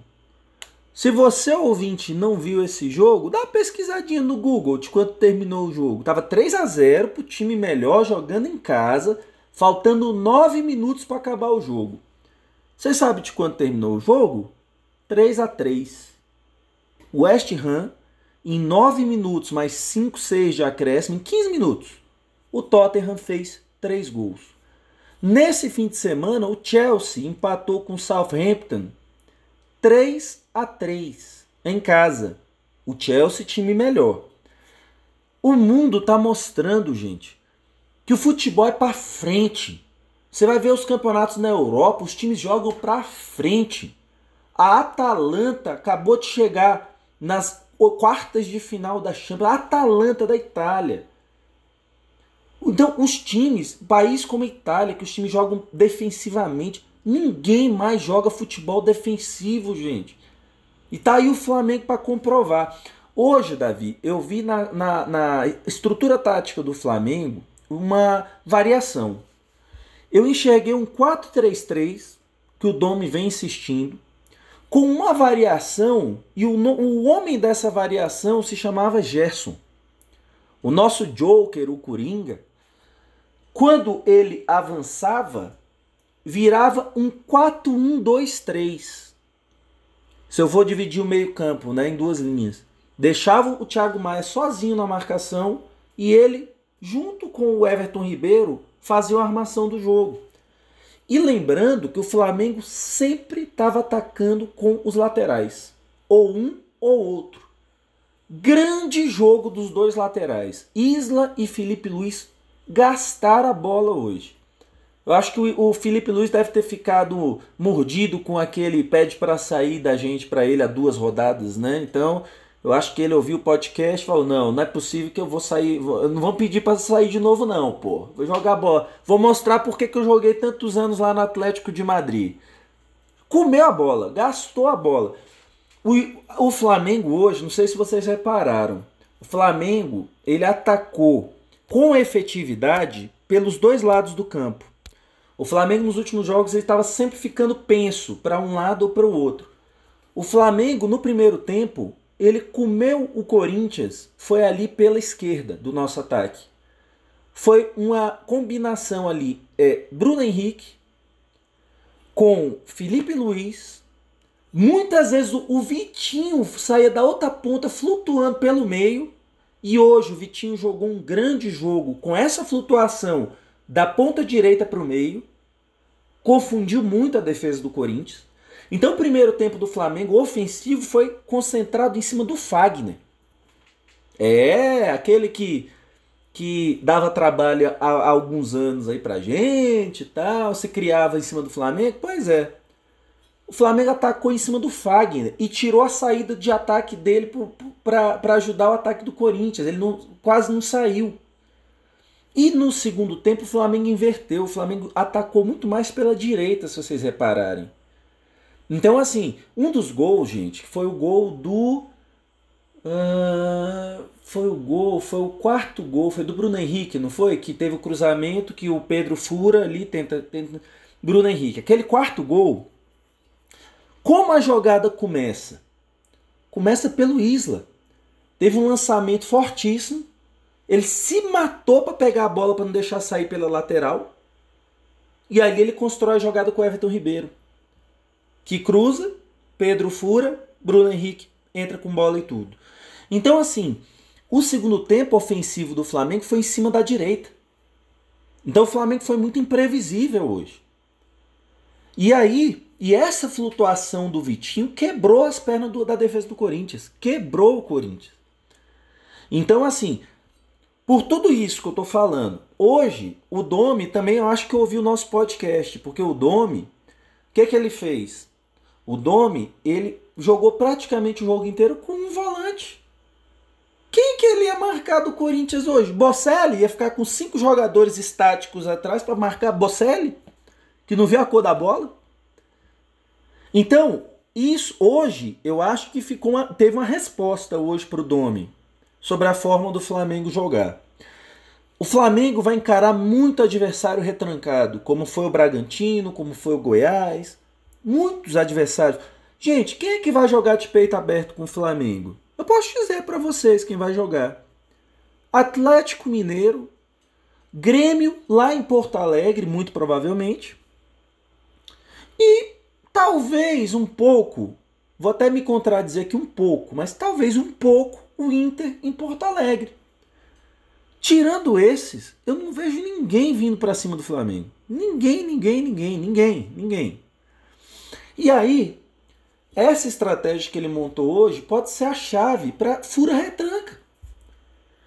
Se você ouvinte não viu esse jogo, dá uma pesquisadinha no Google de quanto terminou o jogo. Tava 3 a 0 pro time melhor jogando em casa, faltando 9 minutos para acabar o jogo. Você sabe de quanto terminou o jogo? 3 a 3. West Ham em 9 minutos mais 5, 6 de acréscimo, em 15 minutos o Tottenham fez três gols. Nesse fim de semana, o Chelsea empatou com o Southampton 3 a 3 em casa. O Chelsea time melhor. O mundo está mostrando, gente, que o futebol é para frente. Você vai ver os campeonatos na Europa, os times jogam para frente. A Atalanta acabou de chegar nas quartas de final da Champions. A Atalanta da Itália. Então, os times, país como a Itália, que os times jogam defensivamente, ninguém mais joga futebol defensivo, gente. E tá aí o Flamengo para comprovar. Hoje, Davi, eu vi na, na, na, estrutura tática do Flamengo uma variação. Eu enxerguei um 4-3-3, que o Domi vem insistindo, com uma variação, e o, o homem dessa variação se chamava Gerson. O nosso Joker, o Coringa, quando ele avançava, virava um 4-1-2-3. Se eu vou dividir o meio-campo né, em duas linhas, deixava o Thiago Maia sozinho na marcação e ele, junto com o Everton Ribeiro, fazia a armação do jogo. E lembrando que o Flamengo sempre estava atacando com os laterais, ou um ou outro. Grande jogo dos dois laterais, Isla e Felipe Luiz gastar a bola hoje. Eu acho que o, Felipe Luiz deve ter ficado mordido com aquele pede para sair da gente para ele há duas rodadas, né? Então, eu acho que ele ouviu o podcast e falou: "Não, não é possível que eu vou sair, não vão pedir para sair de novo não, pô. Vou jogar bola. Vou mostrar por que eu joguei tantos anos lá no Atlético de Madrid." Comeu a bola, gastou a bola. O, o Flamengo hoje, não sei se vocês repararam, o Flamengo, ele atacou com efetividade pelos dois lados do campo. O Flamengo nos últimos jogos estava sempre ficando penso para um lado ou para o outro. O Flamengo no primeiro tempo ele comeu o Corinthians foi ali pela esquerda do nosso ataque. Foi uma combinação ali é, Bruno Henrique com Felipe Luiz. Muitas vezes o Vitinho saía da outra ponta flutuando pelo meio e hoje o Vitinho jogou um grande jogo com essa flutuação da ponta direita para o meio, confundiu muito a defesa do Corinthians. Então o primeiro tempo do Flamengo ofensivo foi concentrado em cima do Fagner. É, aquele que que dava trabalho há, há alguns anos aí pra gente e tal, se criava em cima do Flamengo. Pois é, o Flamengo atacou em cima do Fagner e tirou a saída de ataque dele para ajudar o ataque do Corinthians. Ele não, quase não saiu. E no segundo tempo o Flamengo inverteu. O Flamengo atacou muito mais pela direita, se vocês repararem. Então, assim, um dos gols, gente, foi o gol do. Uh, foi o gol, foi o quarto gol, foi do Bruno Henrique, não foi? Que teve o cruzamento que o Pedro fura ali, tenta. tenta Bruno Henrique. Aquele quarto gol como a jogada começa? Começa pelo Isla. Teve um lançamento fortíssimo. Ele se matou para pegar a bola para não deixar sair pela lateral. E aí ele constrói a jogada com o Everton Ribeiro. Que cruza, Pedro fura, Bruno Henrique entra com bola e tudo. Então, assim, o segundo tempo ofensivo do Flamengo foi em cima da direita. Então o Flamengo foi muito imprevisível hoje. E aí, e essa flutuação do Vitinho quebrou as pernas do, da defesa do Corinthians. Quebrou o Corinthians. Então, assim, por tudo isso que eu tô falando, hoje o Domi também eu acho que ouviu o nosso podcast, porque o Domi, o que, que ele fez? O Domi, ele jogou praticamente o jogo inteiro com um volante. Quem que ele ia marcar do Corinthians hoje? Bocelli ia ficar com cinco jogadores estáticos atrás para marcar Bocelli, que não viu a cor da bola. Então, isso hoje eu acho que ficou uma, teve uma resposta hoje para o Domi sobre a forma do Flamengo jogar. O Flamengo vai encarar muito adversário retrancado, como foi o Bragantino, como foi o Goiás, muitos adversários. Gente, quem é que vai jogar de peito aberto com o Flamengo? Eu posso dizer para vocês quem vai jogar. Atlético Mineiro, Grêmio lá em Porto Alegre, muito provavelmente. E talvez um pouco, vou até me contradizer aqui um pouco, mas talvez um pouco o Inter em Porto Alegre. Tirando esses, eu não vejo ninguém vindo para cima do Flamengo. Ninguém, ninguém, ninguém, ninguém, ninguém. E aí, essa estratégia que ele montou hoje pode ser a chave para fura retranca.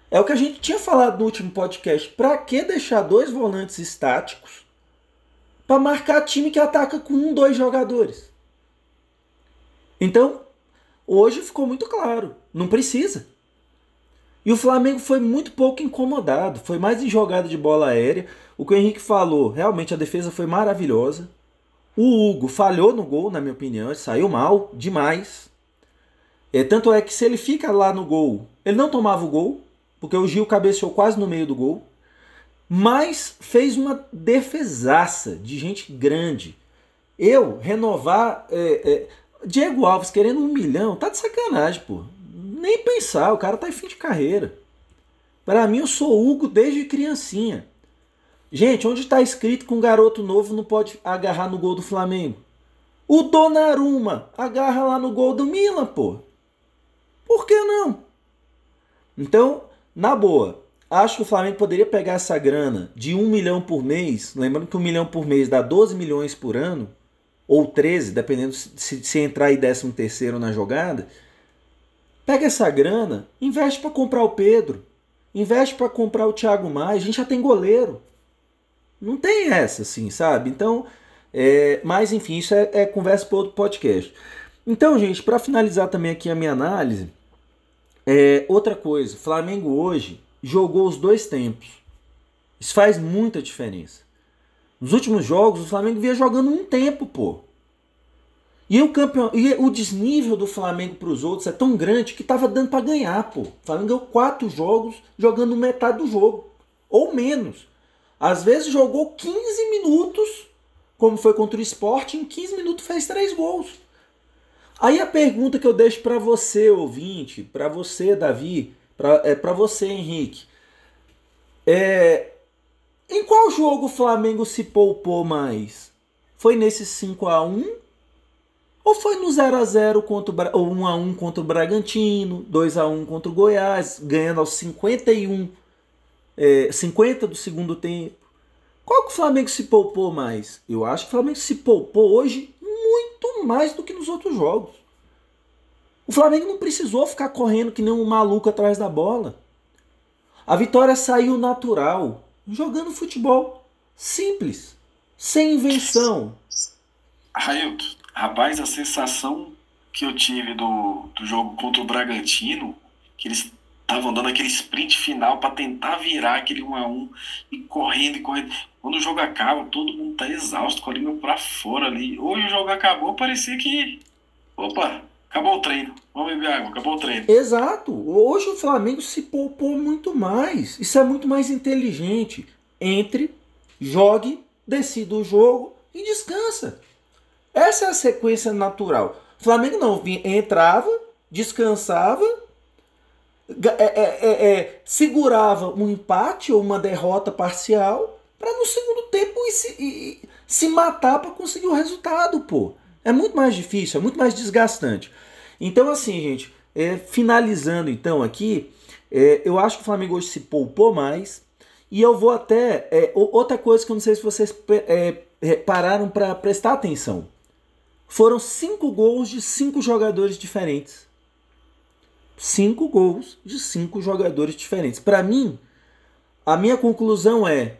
É o que a gente tinha falado no último podcast. Para que deixar dois volantes estáticos para marcar time que ataca com um, dois jogadores? Então, hoje ficou muito claro. Não precisa. E o Flamengo foi muito pouco incomodado. Foi mais em jogada de bola aérea. O que o Henrique falou, realmente a defesa foi maravilhosa. O Hugo falhou no gol, na minha opinião. Ele saiu mal demais. É, tanto é que se ele fica lá no gol, ele não tomava o gol, porque o Gil cabeceou quase no meio do gol. Mas fez uma defesaça de gente grande. Eu renovar. É, é, Diego Alves querendo um milhão, tá de sacanagem, pô nem pensar, o cara tá em fim de carreira. Para mim, eu sou Hugo desde criancinha. Gente, onde está escrito que um garoto novo não pode agarrar no gol do Flamengo? O Donnarumma agarra lá no gol do Milan, pô. Por que não? Então, na boa, acho que o Flamengo poderia pegar essa grana de um milhão por mês, lembrando que um milhão por mês dá 12 milhões por ano, ou 13, dependendo se, se entrar aí 13 terceiro na jogada, Pega essa grana, investe para comprar o Pedro, investe para comprar o Thiago Maia, a gente já tem goleiro. Não tem essa, assim, sabe? Então, é, mas enfim, isso é, é conversa para outro podcast. Então, gente, para finalizar também aqui a minha análise, é, outra coisa, Flamengo hoje jogou os dois tempos. Isso faz muita diferença. Nos últimos jogos, o Flamengo vinha jogando um tempo, pô. E o, campeão, e o desnível do Flamengo para os outros é tão grande que tava dando para ganhar, pô. O Flamengo ganhou quatro jogos jogando metade do jogo. Ou menos. Às vezes jogou 15 minutos, como foi contra o Sport, em 15 minutos fez três gols. Aí a pergunta que eu deixo para você, ouvinte, para você, Davi, para é, pra você, Henrique. É, em qual jogo o Flamengo se poupou mais? Foi nesse 5 a 1 ou foi no 0 a 0 contra o, ou 1 a 1 contra o Bragantino, 2 a 1 contra o Goiás, ganhando aos 51, é, 50 do segundo tempo. Qual que o Flamengo se poupou mais? Eu acho que o Flamengo se poupou hoje muito mais do que nos outros jogos. O Flamengo não precisou ficar correndo que nem um maluco atrás da bola. A vitória saiu natural, jogando futebol simples, sem invenção. Railton, Rapaz, a sensação que eu tive do, do jogo contra o Bragantino, que eles estavam dando aquele sprint final para tentar virar aquele 1 a 1 e correndo e correndo. Quando o jogo acaba, todo mundo tá exausto, com a língua para fora ali. Hoje o jogo acabou, parecia que. Opa, acabou o treino. Vamos beber água, acabou o treino. Exato. Hoje o Flamengo se poupou muito mais. Isso é muito mais inteligente. Entre, jogue, decida o jogo e descansa. Essa é a sequência natural. O Flamengo não entrava, descansava, é, é, é, é, segurava um empate ou uma derrota parcial para no segundo tempo e se, e, se matar para conseguir o resultado, pô. É muito mais difícil, é muito mais desgastante. Então, assim, gente, é, finalizando então aqui, é, eu acho que o Flamengo hoje se poupou mais. E eu vou até. É, outra coisa que eu não sei se vocês é, pararam para prestar atenção. Foram cinco gols de cinco jogadores diferentes. Cinco gols de cinco jogadores diferentes. Para mim, a minha conclusão é: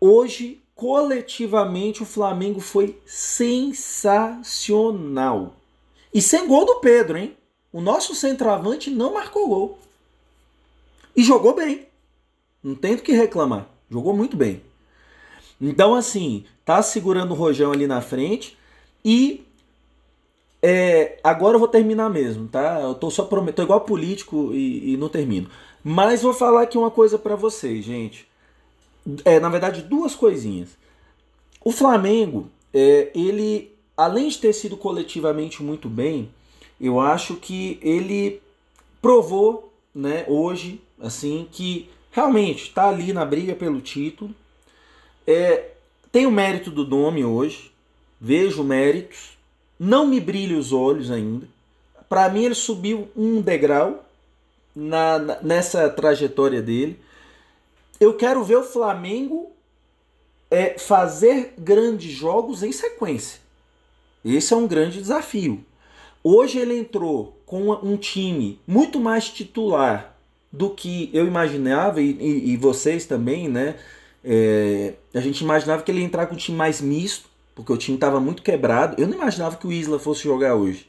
hoje, coletivamente, o Flamengo foi sensacional. E sem gol do Pedro, hein? O nosso centroavante não marcou gol. E jogou bem. Não tem do que reclamar. Jogou muito bem. Então, assim, tá segurando o Rojão ali na frente. E é, agora eu vou terminar mesmo, tá? Eu tô só prometendo, igual político e, e, não termino. Mas vou falar aqui uma coisa para vocês, gente. É, na verdade, duas coisinhas. O Flamengo, é, ele, além de ter sido coletivamente muito bem, eu acho que ele provou, né, hoje, assim, que realmente está ali na briga pelo título. É, tem o mérito do nome hoje, vejo méritos, não me brilha os olhos ainda. Para mim, ele subiu um degrau na, nessa trajetória dele. Eu quero ver o Flamengo é, fazer grandes jogos em sequência. Esse é um grande desafio. Hoje ele entrou com um time muito mais titular do que eu imaginava, e, e, e vocês também, né? É, a gente imaginava que ele ia entrar com um time mais misto, porque o time estava muito quebrado. Eu não imaginava que o Isla fosse jogar hoje.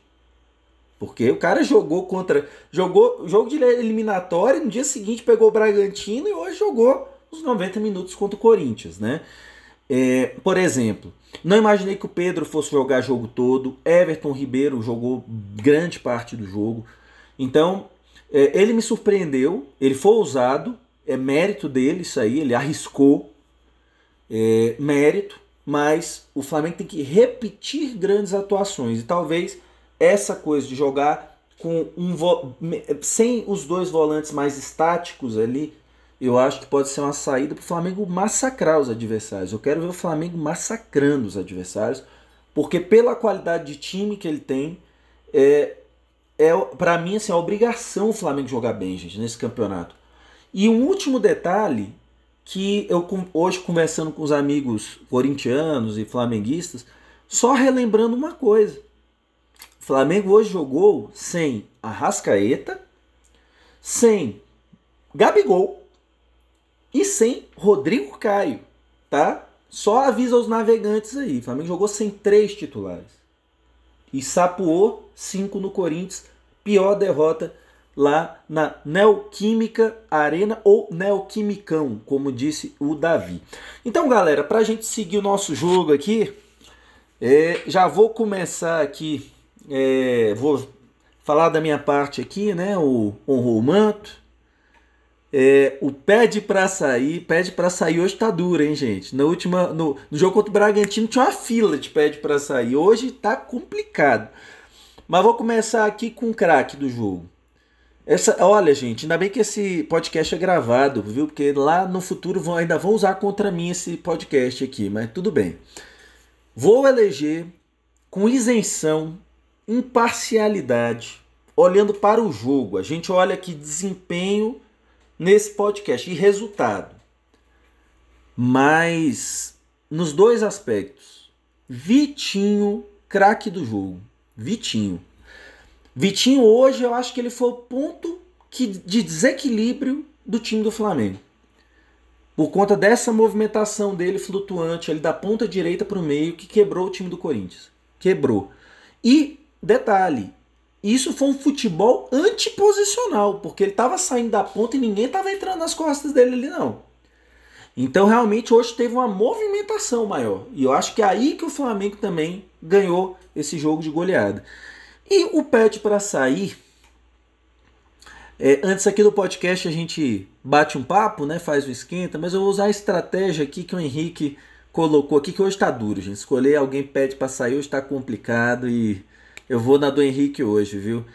Porque o cara jogou contra. Jogou jogo de eliminatória, no dia seguinte pegou o Bragantino e hoje jogou os 90 minutos contra o Corinthians, né? É, por exemplo, não imaginei que o Pedro fosse jogar jogo todo. Everton Ribeiro jogou grande parte do jogo. Então, é, ele me surpreendeu, ele foi ousado, é mérito dele isso aí, ele arriscou, é, mérito, mas o Flamengo tem que repetir grandes atuações. E talvez essa coisa de jogar com um sem os dois volantes mais estáticos ali, eu acho que pode ser uma saída para o Flamengo massacrar os adversários. Eu quero ver o Flamengo massacrando os adversários, porque pela qualidade de time que ele tem, é, é para mim assim, é obrigação o Flamengo jogar bem, gente, nesse campeonato. E um último detalhe que eu hoje conversando com os amigos corintianos e flamenguistas, só relembrando uma coisa. O Flamengo hoje jogou sem Arrascaeta, sem Gabigol e sem Rodrigo Caio, tá? Só avisa aos navegantes aí. O Flamengo jogou sem três titulares e sapuou 5 no Corinthians. Pior derrota lá na Neoquímica Arena ou Neoquimicão, como disse o Davi. Então, galera, para a gente seguir o nosso jogo aqui, é, já vou começar aqui, é, vou falar da minha parte aqui, né? O honrou o manto, é, o pede para sair, pede para sair hoje tá duro, hein, gente? Na última, no, no jogo contra o Bragantino tinha uma fila de pede para sair. Hoje tá complicado. Mas vou começar aqui com o craque do jogo. Essa, olha, gente, ainda bem que esse podcast é gravado, viu? Porque lá no futuro vão, ainda vão usar contra mim esse podcast aqui, mas tudo bem. Vou eleger com isenção, imparcialidade, olhando para o jogo. A gente olha que desempenho nesse podcast e resultado. Mas nos dois aspectos. Vitinho, craque do jogo. Vitinho. Vitinho hoje eu acho que ele foi o ponto que, de desequilíbrio do time do Flamengo. Por conta dessa movimentação dele flutuante ali da ponta direita para o meio que quebrou o time do Corinthians. Quebrou. E detalhe, isso foi um futebol antiposicional, porque ele estava saindo da ponta e ninguém estava entrando nas costas dele ali, não. Então, realmente, hoje teve uma movimentação maior. E eu acho que é aí que o Flamengo também ganhou esse jogo de goleada. E o pede para sair. É, antes aqui do podcast a gente bate um papo, né? Faz o esquenta, mas eu vou usar a estratégia aqui que o Henrique colocou aqui, que hoje está duro, gente. Escolher alguém pede para sair hoje está complicado e eu vou na do Henrique hoje, viu?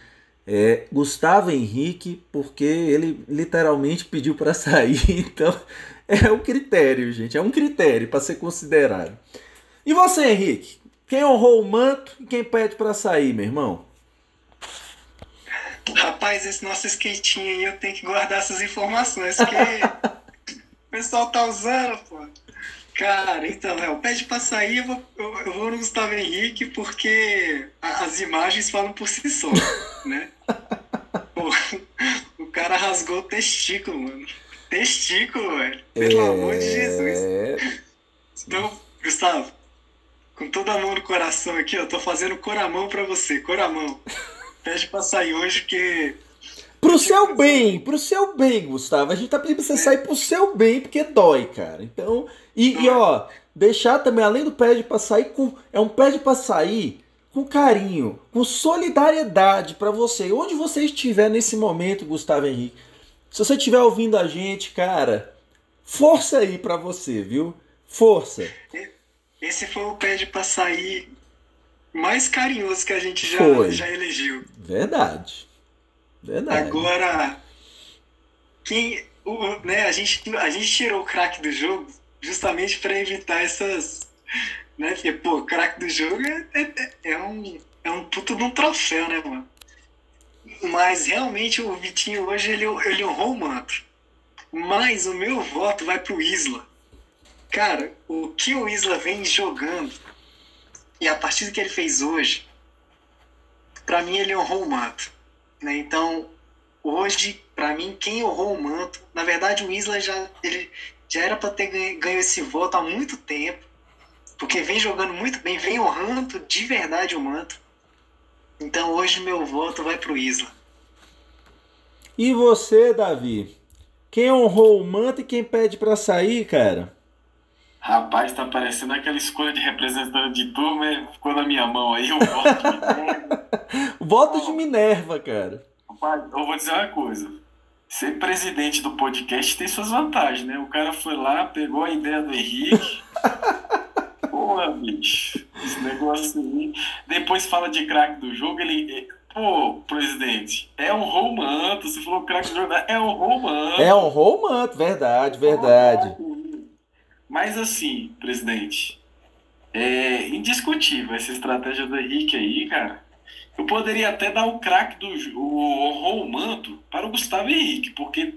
É Gustavo Henrique, porque ele literalmente pediu para sair, então É o critério, gente. É um critério para ser considerado. E você, Henrique? Quem honrou o manto e quem pede para sair, meu irmão? Rapaz, esse nosso skatinho aí eu tenho que guardar essas informações, porque o pessoal tá usando, pô. Cara, então, Léo, pede pra sair, eu vou, eu, vou no Gustavo Henrique porque a, as imagens falam por si só, né? Pô, o cara rasgou o testículo, mano. Testículo, velho. Pelo é... amor de Jesus. Então, Gustavo, com toda a mão no coração aqui, eu tô fazendo coramão pra você, coramão. Pede pra sair hoje que Pro seu bem, pro seu bem, Gustavo. A gente tá pedindo pra você sair pro seu bem, porque dói, cara. Então, e, e ó, deixar também, além do pede pra sair, com, é um pede pra sair com carinho, com solidariedade para você. Onde você estiver nesse momento, Gustavo Henrique. Se você estiver ouvindo a gente, cara, força aí para você, viu? Força. Esse foi o pede pra sair mais carinhoso que a gente já, já elegeu. Verdade. Verdade. Agora, quem, o, né, a, gente, a gente tirou o craque do jogo justamente para evitar essas. Né, porque, pô, craque do jogo é, é, é, um, é um puto de um troféu, né, mano? Mas realmente o Vitinho hoje ele, ele honrou o manto. Mas o meu voto vai pro Isla. Cara, o que o Isla vem jogando e a partida que ele fez hoje, para mim ele honrou o manto. Né? Então, hoje, para mim, quem honrou o manto, na verdade, o Isla já, ele já era para ter ganho, ganho esse voto há muito tempo, porque vem jogando muito bem, vem honrando de verdade o manto. Então, hoje, meu voto vai para o Isla. E você, Davi? Quem honrou o manto e quem pede para sair, cara? Rapaz, tá parecendo aquela escolha de representante de turma, ficou na minha mão aí, o voto de Minerva. voto de Minerva, cara. Rapaz, eu vou dizer uma coisa. Ser presidente do podcast tem suas vantagens, né? O cara foi lá, pegou a ideia do Henrique. Porra, bicho. Esse negócio aí. Depois fala de craque do jogo, ele. Pô, presidente, é um romanto. Você falou craque do jogo, é um romanto. É um romanto, verdade, verdade. Mas assim, presidente, é indiscutível essa estratégia do Henrique aí, cara. Eu poderia até dar o craque do o, o manto para o Gustavo Henrique, porque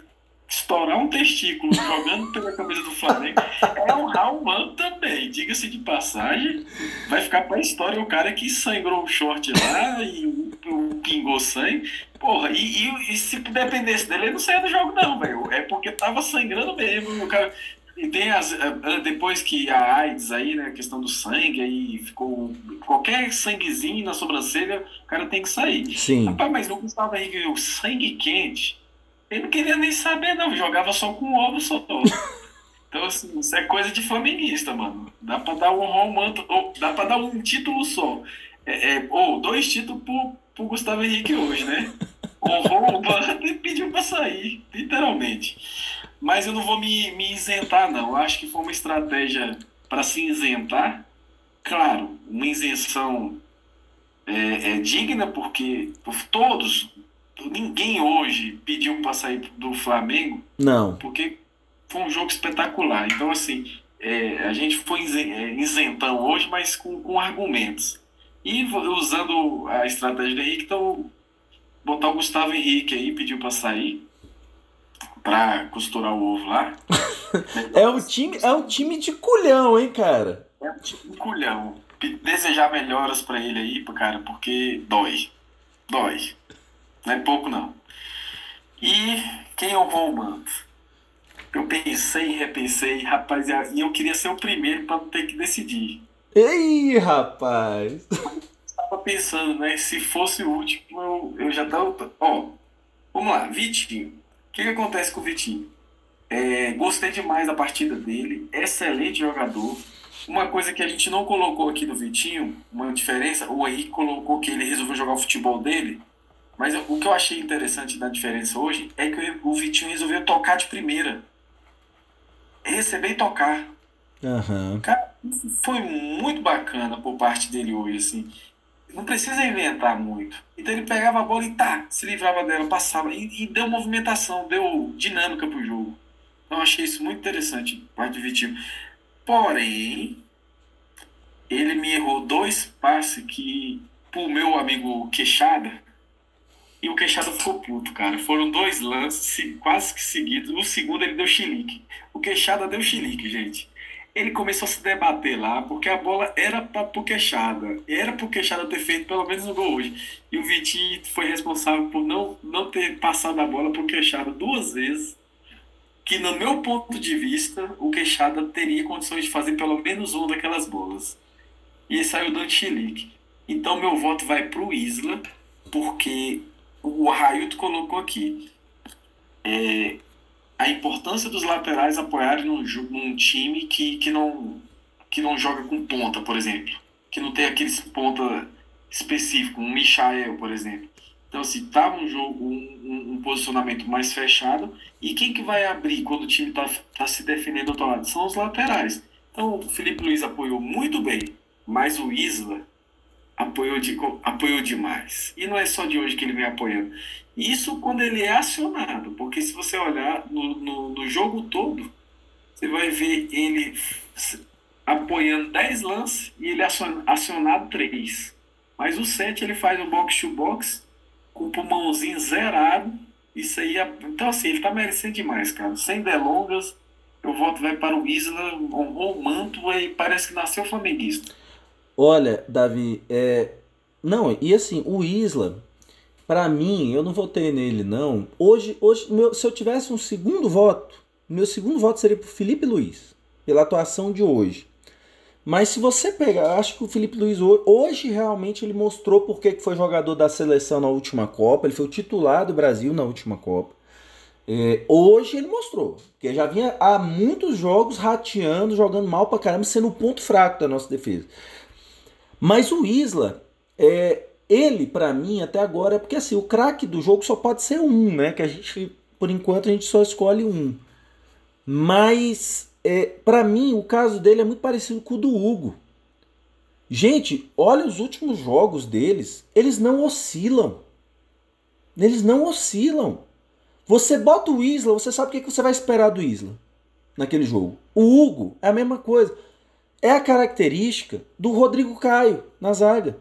estourar um testículo jogando pela cabeça do Flamengo é honrar o manto também. Diga-se de passagem, vai ficar para a história o cara que sangrou o short lá e o, o pingou sangue. Porra, e, e, e, se dependesse dele, ele não saia do jogo, não, velho. É porque tava sangrando mesmo. O cara, e tem as. Depois que a AIDS aí, né? A questão do sangue, aí ficou. Qualquer sanguezinho na sobrancelha, o cara tem que sair. Sim. Rapaz, mas o Gustavo Henrique, o sangue quente, ele não queria nem saber, não. Jogava só com ovo só. Então, assim, isso é coisa de flamenguista, mano. Dá pra dar um manto, ou dá pra dar um título só. É, é, ou dois títulos pro, pro Gustavo Henrique hoje, né? Honrou o manto e pediu pra sair, literalmente. Mas eu não vou me, me isentar, não. Eu acho que foi uma estratégia para se isentar. Claro, uma isenção é, é digna, porque por todos, ninguém hoje pediu para sair do Flamengo. Não. Porque foi um jogo espetacular. Então, assim, é, a gente foi é, isentão hoje, mas com, com argumentos. E usando a estratégia do Henrique, então botar o Gustavo Henrique aí, pediu para sair pra costurar o ovo lá. é, um time, é um time de culhão, hein, cara? É um time de culhão. Desejar melhoras para ele aí, cara, porque dói. Dói. Não é pouco, não. E quem honrou o manto? Eu pensei, repensei, rapaz, e eu queria ser o primeiro para não ter que decidir. Ei, rapaz! Estava pensando, né? Se fosse o último, eu, eu já tava. Ó, vamos lá, Vitinho. O que, que acontece com o Vitinho? É, gostei demais da partida dele, excelente jogador. Uma coisa que a gente não colocou aqui do Vitinho, uma diferença, o Henrique colocou que ele resolveu jogar o futebol dele, mas o que eu achei interessante da diferença hoje é que o Vitinho resolveu tocar de primeira. Receber e tocar. Uhum. Cara, foi muito bacana por parte dele hoje, assim não precisa inventar muito. Então ele pegava a bola e tá, se livrava dela, passava. E, e deu movimentação, deu dinâmica pro jogo. Então achei isso muito interessante, parte do Vitinho. Porém, ele me errou dois passes que, pro meu amigo Queixada, e o Queixada ficou puto, cara. Foram dois lances quase que seguidos. No segundo ele deu chilique. O Queixada deu chilique, gente. Ele começou a se debater lá, porque a bola era para pro Queixada. Era pro Queixada ter feito pelo menos um gol hoje. E o Vitinho foi responsável por não, não ter passado a bola pro Queixada duas vezes. Que, no meu ponto de vista, o Queixada teria condições de fazer pelo menos uma daquelas bolas. E ele saiu dando chilique. Então, meu voto vai pro Isla, porque o Railton colocou aqui. É, a importância dos laterais apoiarem num, num, time que, que, não, que não joga com ponta, por exemplo. Que não tem aqueles ponta específico, um Michael, por exemplo. Então, assim, tá um jogo, um, um, um, posicionamento mais fechado, e quem que vai abrir quando o time está tá se defendendo do outro lado? São os laterais. Então, o Felipe Luiz apoiou muito bem, mas o Isla apoiou, de, apoiou demais. E não é só de hoje que ele vem apoiando. Isso quando ele é acionado, porque se você olhar no, no, no jogo todo, você vai ver ele apoiando 10 lances e ele acionado 3. Mas o 7 ele faz o box to box com o pulmãozinho zerado. Isso aí, é, então assim, ele tá merecendo demais, cara. Sem delongas, eu voto vai para o Isla, honrou o manto e parece que nasceu flamenguista. Olha, Davi, é... não, e assim, o Isla, para mim, eu não votei nele, não. Hoje, hoje meu, se eu tivesse um segundo voto, meu segundo voto seria pro Felipe Luiz, pela atuação de hoje. Mas se você pegar, acho que o Felipe Luiz hoje realmente ele mostrou porque que foi jogador da seleção na última Copa, ele foi o titular do Brasil na última Copa. É, hoje ele mostrou, que já vinha há muitos jogos rateando, jogando mal pra caramba, sendo o ponto fraco da nossa defesa. Mas o Isla, é, ele para mim até agora, é porque assim, o craque do jogo só pode ser um, né? Que a gente, por enquanto, a gente só escolhe um. Mas é, para mim o caso dele é muito parecido com o do Hugo. Gente, olha os últimos jogos deles, eles não oscilam. Eles não oscilam. Você bota o Isla, você sabe o que você vai esperar do Isla naquele jogo. O Hugo é a mesma coisa é a característica do Rodrigo Caio na zaga.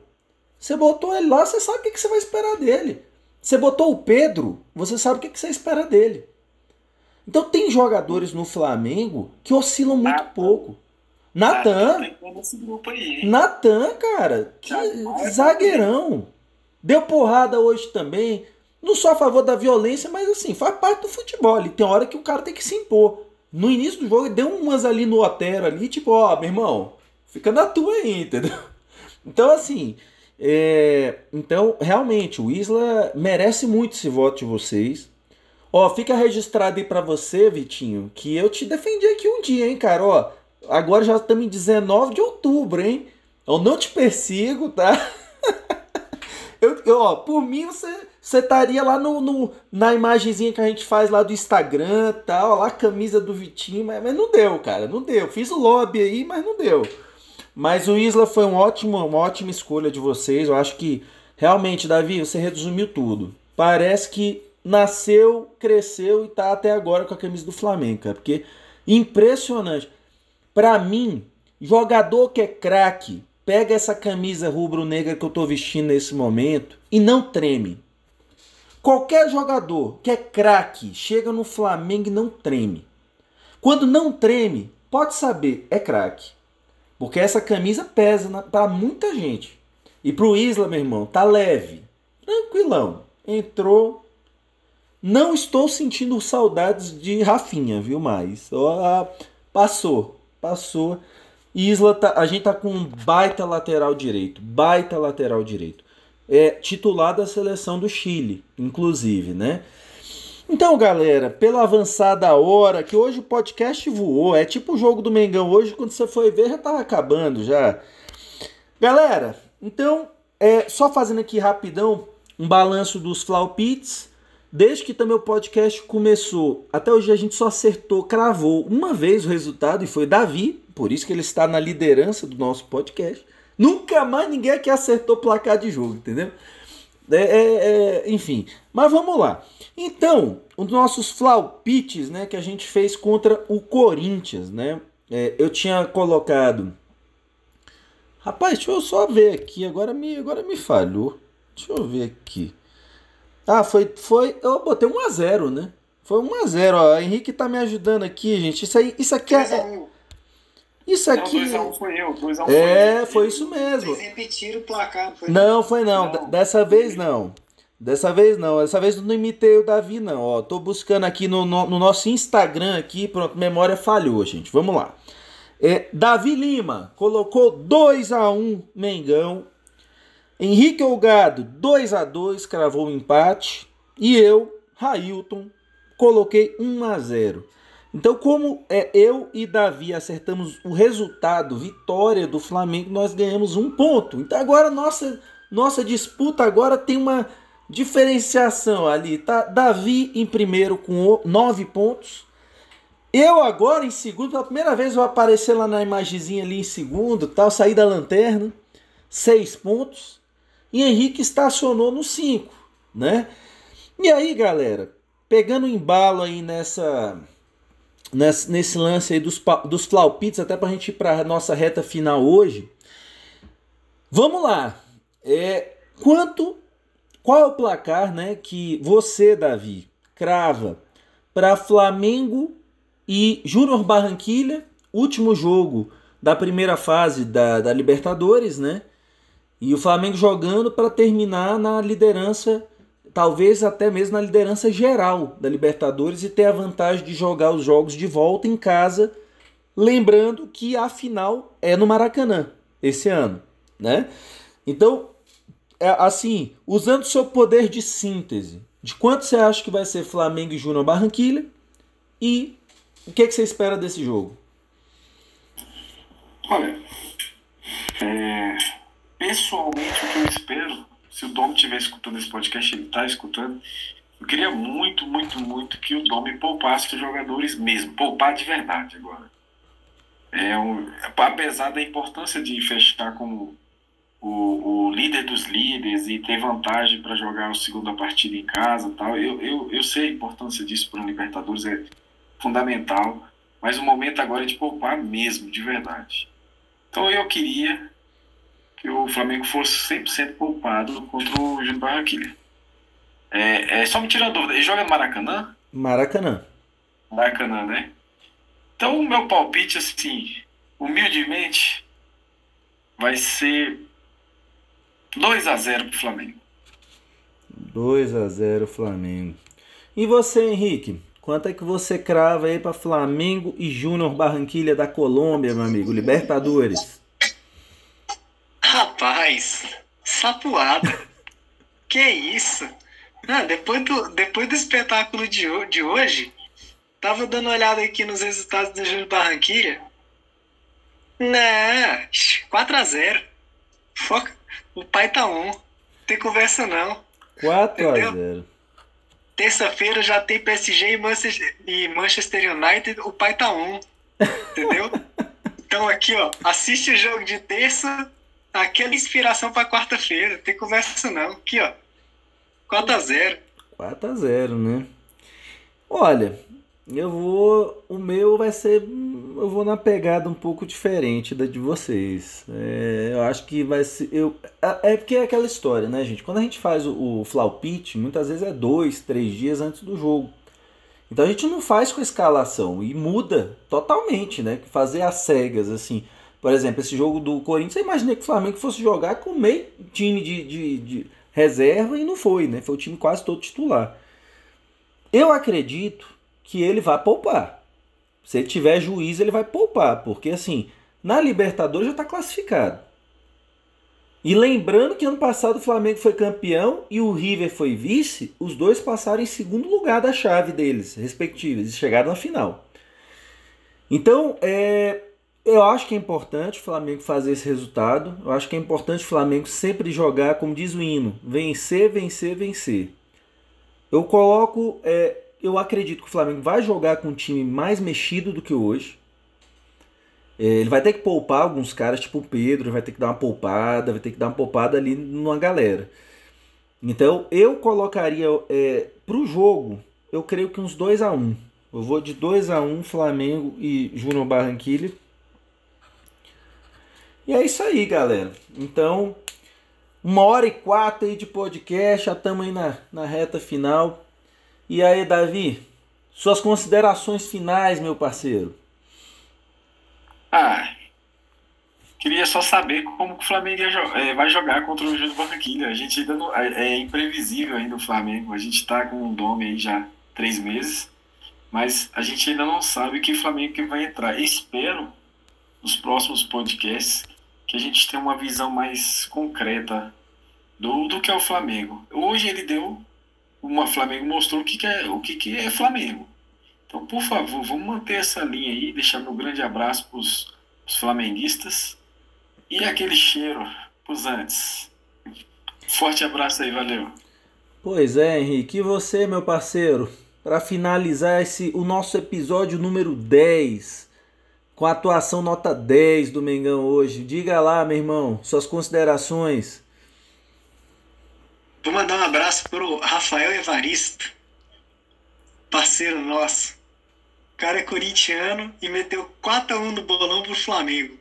Você botou ele lá, você sabe o que você vai esperar dele. Você botou o Pedro, você sabe o que você espera dele. Então tem jogadores no Flamengo que oscilam muito pouco. Natan. Natan, cara, que zagueirão. Deu porrada hoje também. Não só a favor da violência, mas assim, faz parte do futebol. E tem hora que o cara tem que se impor no início do jogo deu umas ali no Otero ali, tipo, ó, meu irmão, fica na tua aí, entendeu? Então, assim, é... então, realmente, o Isla merece muito esse voto de vocês. Ó, fica registrado aí pra você, Vitinho, que eu te defendi aqui um dia, hein, cara, ó. Agora já estamos em 19 de outubro, hein? Eu não te persigo, tá? eu, ó, por mim você você estaria lá no, no, na imagenzinha que a gente faz lá do Instagram tal, lá a camisa do Vitinho, mas, mas não deu, cara, não deu. Fiz o lobby aí, mas não deu. Mas o Isla foi um ótimo, uma ótima escolha de vocês. Eu acho que realmente, Davi, você resumiu tudo. Parece que nasceu, cresceu e tá até agora com a camisa do Flamengo, cara, porque impressionante. Para mim, jogador que é craque, pega essa camisa rubro-negra que eu tô vestindo nesse momento e não treme. Qualquer jogador que é craque chega no Flamengo e não treme. Quando não treme, pode saber, é craque. Porque essa camisa pesa para muita gente. E pro Isla, meu irmão, tá leve. Tranquilão. Entrou. Não estou sentindo saudades de Rafinha, viu mais? passou. Passou. Isla, tá, a gente tá com um baita lateral direito. Baita lateral direito é, titular da seleção do Chile, inclusive, né? Então, galera, pela avançada hora, que hoje o podcast voou, é tipo o jogo do Mengão hoje, quando você foi ver, já tava acabando já. Galera, então, é, só fazendo aqui rapidão um balanço dos Flaupits. Desde que também o podcast começou, até hoje a gente só acertou, cravou uma vez o resultado e foi Davi, por isso que ele está na liderança do nosso podcast. Nunca mais ninguém aqui acertou placar de jogo, entendeu? É, é, é, enfim, mas vamos lá. Então, os nossos flaupites, né, que a gente fez contra o Corinthians, né? É, eu tinha colocado. Rapaz, deixa eu só ver aqui. Agora me, agora me falhou. Deixa eu ver aqui. Ah, foi, foi. Eu botei 1 a 0, né? Foi 1 a 0. Ó, o Henrique tá me ajudando aqui, gente. Isso aí, isso aqui é. Isso aqui. Não, 2x1 foi eu. 2x1 é, foi isso mesmo. Vocês repetiram o placar, foi? Não, foi não. Não. Dessa vez não. Dessa vez não. Dessa vez eu não imitei o Davi, não. Ó, tô buscando aqui no, no, no nosso Instagram aqui. Pronto, memória falhou, gente. Vamos lá. É, Davi Lima colocou 2 a 1 Mengão. Henrique Olgado 2 a 2 cravou o empate. E eu, Railton, coloquei 1 a 0. Então, como é, eu e Davi acertamos o resultado, vitória do Flamengo, nós ganhamos um ponto. Então agora nossa nossa disputa agora tem uma diferenciação ali, tá? Davi em primeiro com nove pontos. Eu agora em segundo, pela primeira vez vou aparecer lá na imagenzinha ali em segundo, tal, saí da lanterna, seis pontos. E Henrique estacionou no cinco, né? E aí, galera, pegando embalo aí nessa nesse, nesse lance aí dos, dos até pra gente ir pra nossa reta final hoje. Vamos lá. É, quanto qual é o placar, né, que você, Davi, crava para Flamengo e Júnior Barranquilha, último jogo da primeira fase da, da Libertadores, né? E o Flamengo jogando para terminar na liderança, talvez até mesmo na liderança geral da Libertadores e ter a vantagem de jogar os jogos de volta em casa, lembrando que a final é no Maracanã esse ano, né? Então, é, assim, usando seu poder de síntese, de quanto você acha que vai ser Flamengo e Júnior Barranquilha e o que, que você espera desse jogo? Olha, é, pessoalmente o que eu espero, se o Dom estiver escutando esse podcast, ele está escutando, eu queria muito, muito, muito que o Dom me poupasse os jogadores mesmo, poupar de verdade agora. É um, apesar da importância de fechar como o, o líder dos líderes e ter vantagem para jogar a segunda partida em casa tal, eu, eu, eu sei a importância disso para o Libertadores, é fundamental, mas o momento agora é de poupar mesmo, de verdade. Então eu queria que o Flamengo fosse 100% poupado contra o Júnior Barranquilla. É, é, só me tira a dúvida, ele joga no Maracanã? Maracanã. Maracanã, né? Então o meu palpite, assim, humildemente, vai ser 2 a 0 pro Flamengo. 2 a 0 Flamengo. E você, Henrique? Quanto é que você crava aí para Flamengo e Júnior Barranquilha da Colômbia, meu amigo? Libertadores. Rapaz, sapuada. que isso? Ah, depois, do, depois do espetáculo de, de hoje, tava dando uma olhada aqui nos resultados do Júnior Barranquilha. Não, 4x0. Foca. O pai tá on. Tem conversa não. 4 a Entendeu? 0. Terça-feira já tem PSG e Manchester, e Manchester United, o pai tá on. Entendeu? Então aqui, ó, assiste o jogo de terça, aquela inspiração pra quarta-feira. Tem conversa não. Aqui, ó. 4x0. 4 a 0, né? Olha, eu vou. O meu vai ser. Eu vou na pegada um pouco diferente da de vocês. É, eu acho que vai ser. Eu, é é porque é aquela história, né, gente? Quando a gente faz o, o Flaupit, muitas vezes é dois, três dias antes do jogo. Então a gente não faz com a escalação e muda totalmente, né? Fazer as cegas, assim. Por exemplo, esse jogo do Corinthians, eu imaginei que o Flamengo fosse jogar com meio time de, de, de reserva e não foi, né? Foi o time quase todo titular. Eu acredito que ele vai poupar. Se ele tiver juízo, ele vai poupar, porque assim, na Libertadores já está classificado. E lembrando que ano passado o Flamengo foi campeão e o River foi vice, os dois passaram em segundo lugar da chave deles, respectivos, e chegaram na final. Então, é, eu acho que é importante o Flamengo fazer esse resultado. Eu acho que é importante o Flamengo sempre jogar, como diz o hino, vencer, vencer, vencer. Eu coloco, é, eu acredito que o Flamengo vai jogar com um time mais mexido do que hoje. É, ele vai ter que poupar alguns caras, tipo o Pedro, vai ter que dar uma poupada, vai ter que dar uma poupada ali numa galera. Então eu colocaria é, para o jogo, eu creio que uns 2 a 1 um. Eu vou de 2 a 1 um, Flamengo e Júnior Barranquilla. E é isso aí, galera. Então, uma hora e quatro aí de podcast, já estamos aí na, na reta final. E aí, Davi, suas considerações finais, meu parceiro. Ah, queria só saber como o Flamengo é, vai jogar contra o Júnior Barranquilla. A gente ainda não, é, é imprevisível ainda o Flamengo. A gente está com um nome aí já três meses, mas a gente ainda não sabe que Flamengo que vai entrar. Espero nos próximos podcasts que a gente tenha uma visão mais concreta do, do que é o Flamengo. Hoje ele deu uma Flamengo mostrou o que, que é o que, que é Flamengo. Então, por favor, vamos manter essa linha aí, deixar meu grande abraço para os flamenguistas e aquele cheiro para os antes. Forte abraço aí, valeu. Pois é, Henrique, e você, meu parceiro, para finalizar esse o nosso episódio número 10 com a atuação nota 10 do Mengão hoje. Diga lá, meu irmão, suas considerações. Vou mandar um abraço pro Rafael Evaristo, parceiro nosso. O cara é corintiano e meteu 4x1 no bolão pro Flamengo.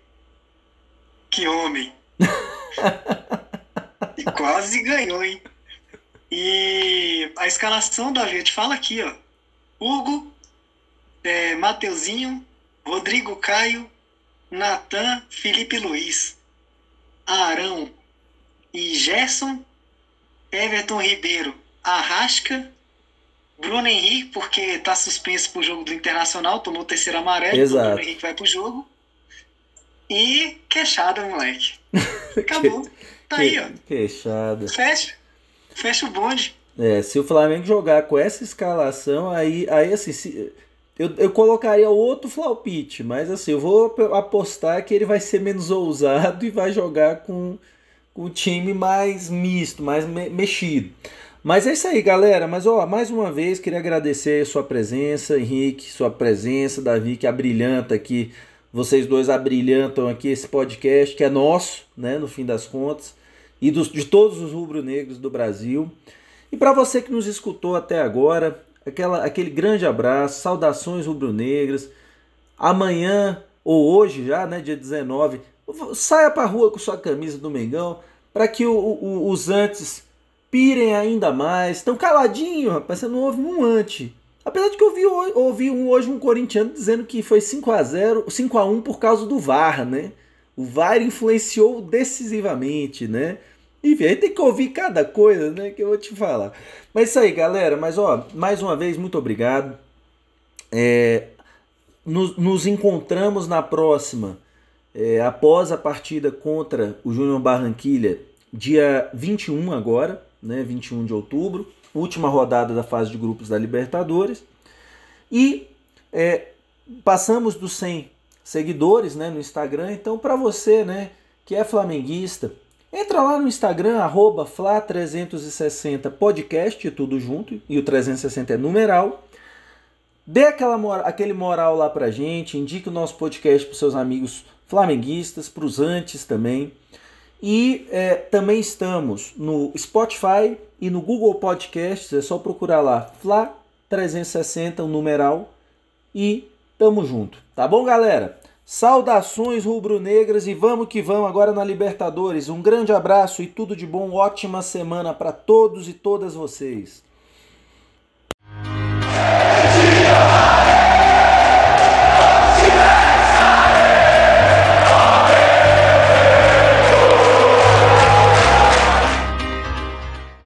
Que homem! e quase ganhou, hein? E a escalação, Davi, eu te falo aqui, ó. Hugo, é, Mateuzinho, Rodrigo Caio, Natan, Felipe Luiz, Arão e Gerson, Everton Ribeiro, Arrasca, Bruno Henrique, porque está suspenso pro jogo do Internacional, tomou o terceiro amarelo, então Exato. o Bruno Henrique vai pro jogo. E queixada, moleque. Acabou. Tá aí, ó. Queixada. Fecha. Fecha o bonde. É, se o Flamengo jogar com essa escalação, aí, aí assim, se, eu, eu colocaria outro Flaupite, mas assim, eu vou apostar que ele vai ser menos ousado e vai jogar com, com o time mais misto, mais me, mexido. Mas é isso aí, galera. Mas ó, mais uma vez queria agradecer sua presença, Henrique, sua presença, Davi, que abrilhanta aqui. Vocês dois abrilhantam aqui esse podcast, que é nosso, né, no fim das contas, e dos, de todos os rubro-negros do Brasil. E para você que nos escutou até agora, aquela, aquele grande abraço, saudações rubro-negras. Amanhã ou hoje já, né, dia 19, saia para rua com sua camisa do Mengão para que o, o, os antes pirem ainda mais. Estão caladinho, rapaz, você não ouve um ante. Apesar de que eu ouvi, ouvi um, hoje um corintiano dizendo que foi 5 a 0 5 a 1 por causa do VAR, né? O VAR influenciou decisivamente, né? Enfim, aí tem que ouvir cada coisa, né? Que eu vou te falar. Mas isso aí, galera. Mas ó, mais uma vez, muito obrigado. É, nos, nos encontramos na próxima, é, após a partida contra o Júnior Barranquilha, dia 21 agora, né? 21 de outubro, última rodada da fase de grupos da Libertadores. E é, passamos dos 100 seguidores né, no Instagram. Então, para você né, que é flamenguista, entra lá no Instagram, arroba Fla360podcast, tudo junto, e o 360 é numeral. Dê aquela, aquele moral lá pra gente, indique o nosso podcast para seus amigos flamenguistas, para os antes também. E é, também estamos no Spotify e no Google Podcasts, é só procurar lá Fla 360, o numeral, e tamo junto. Tá bom, galera? Saudações rubro-negras e vamos que vamos agora na Libertadores. Um grande abraço e tudo de bom, ótima semana para todos e todas vocês.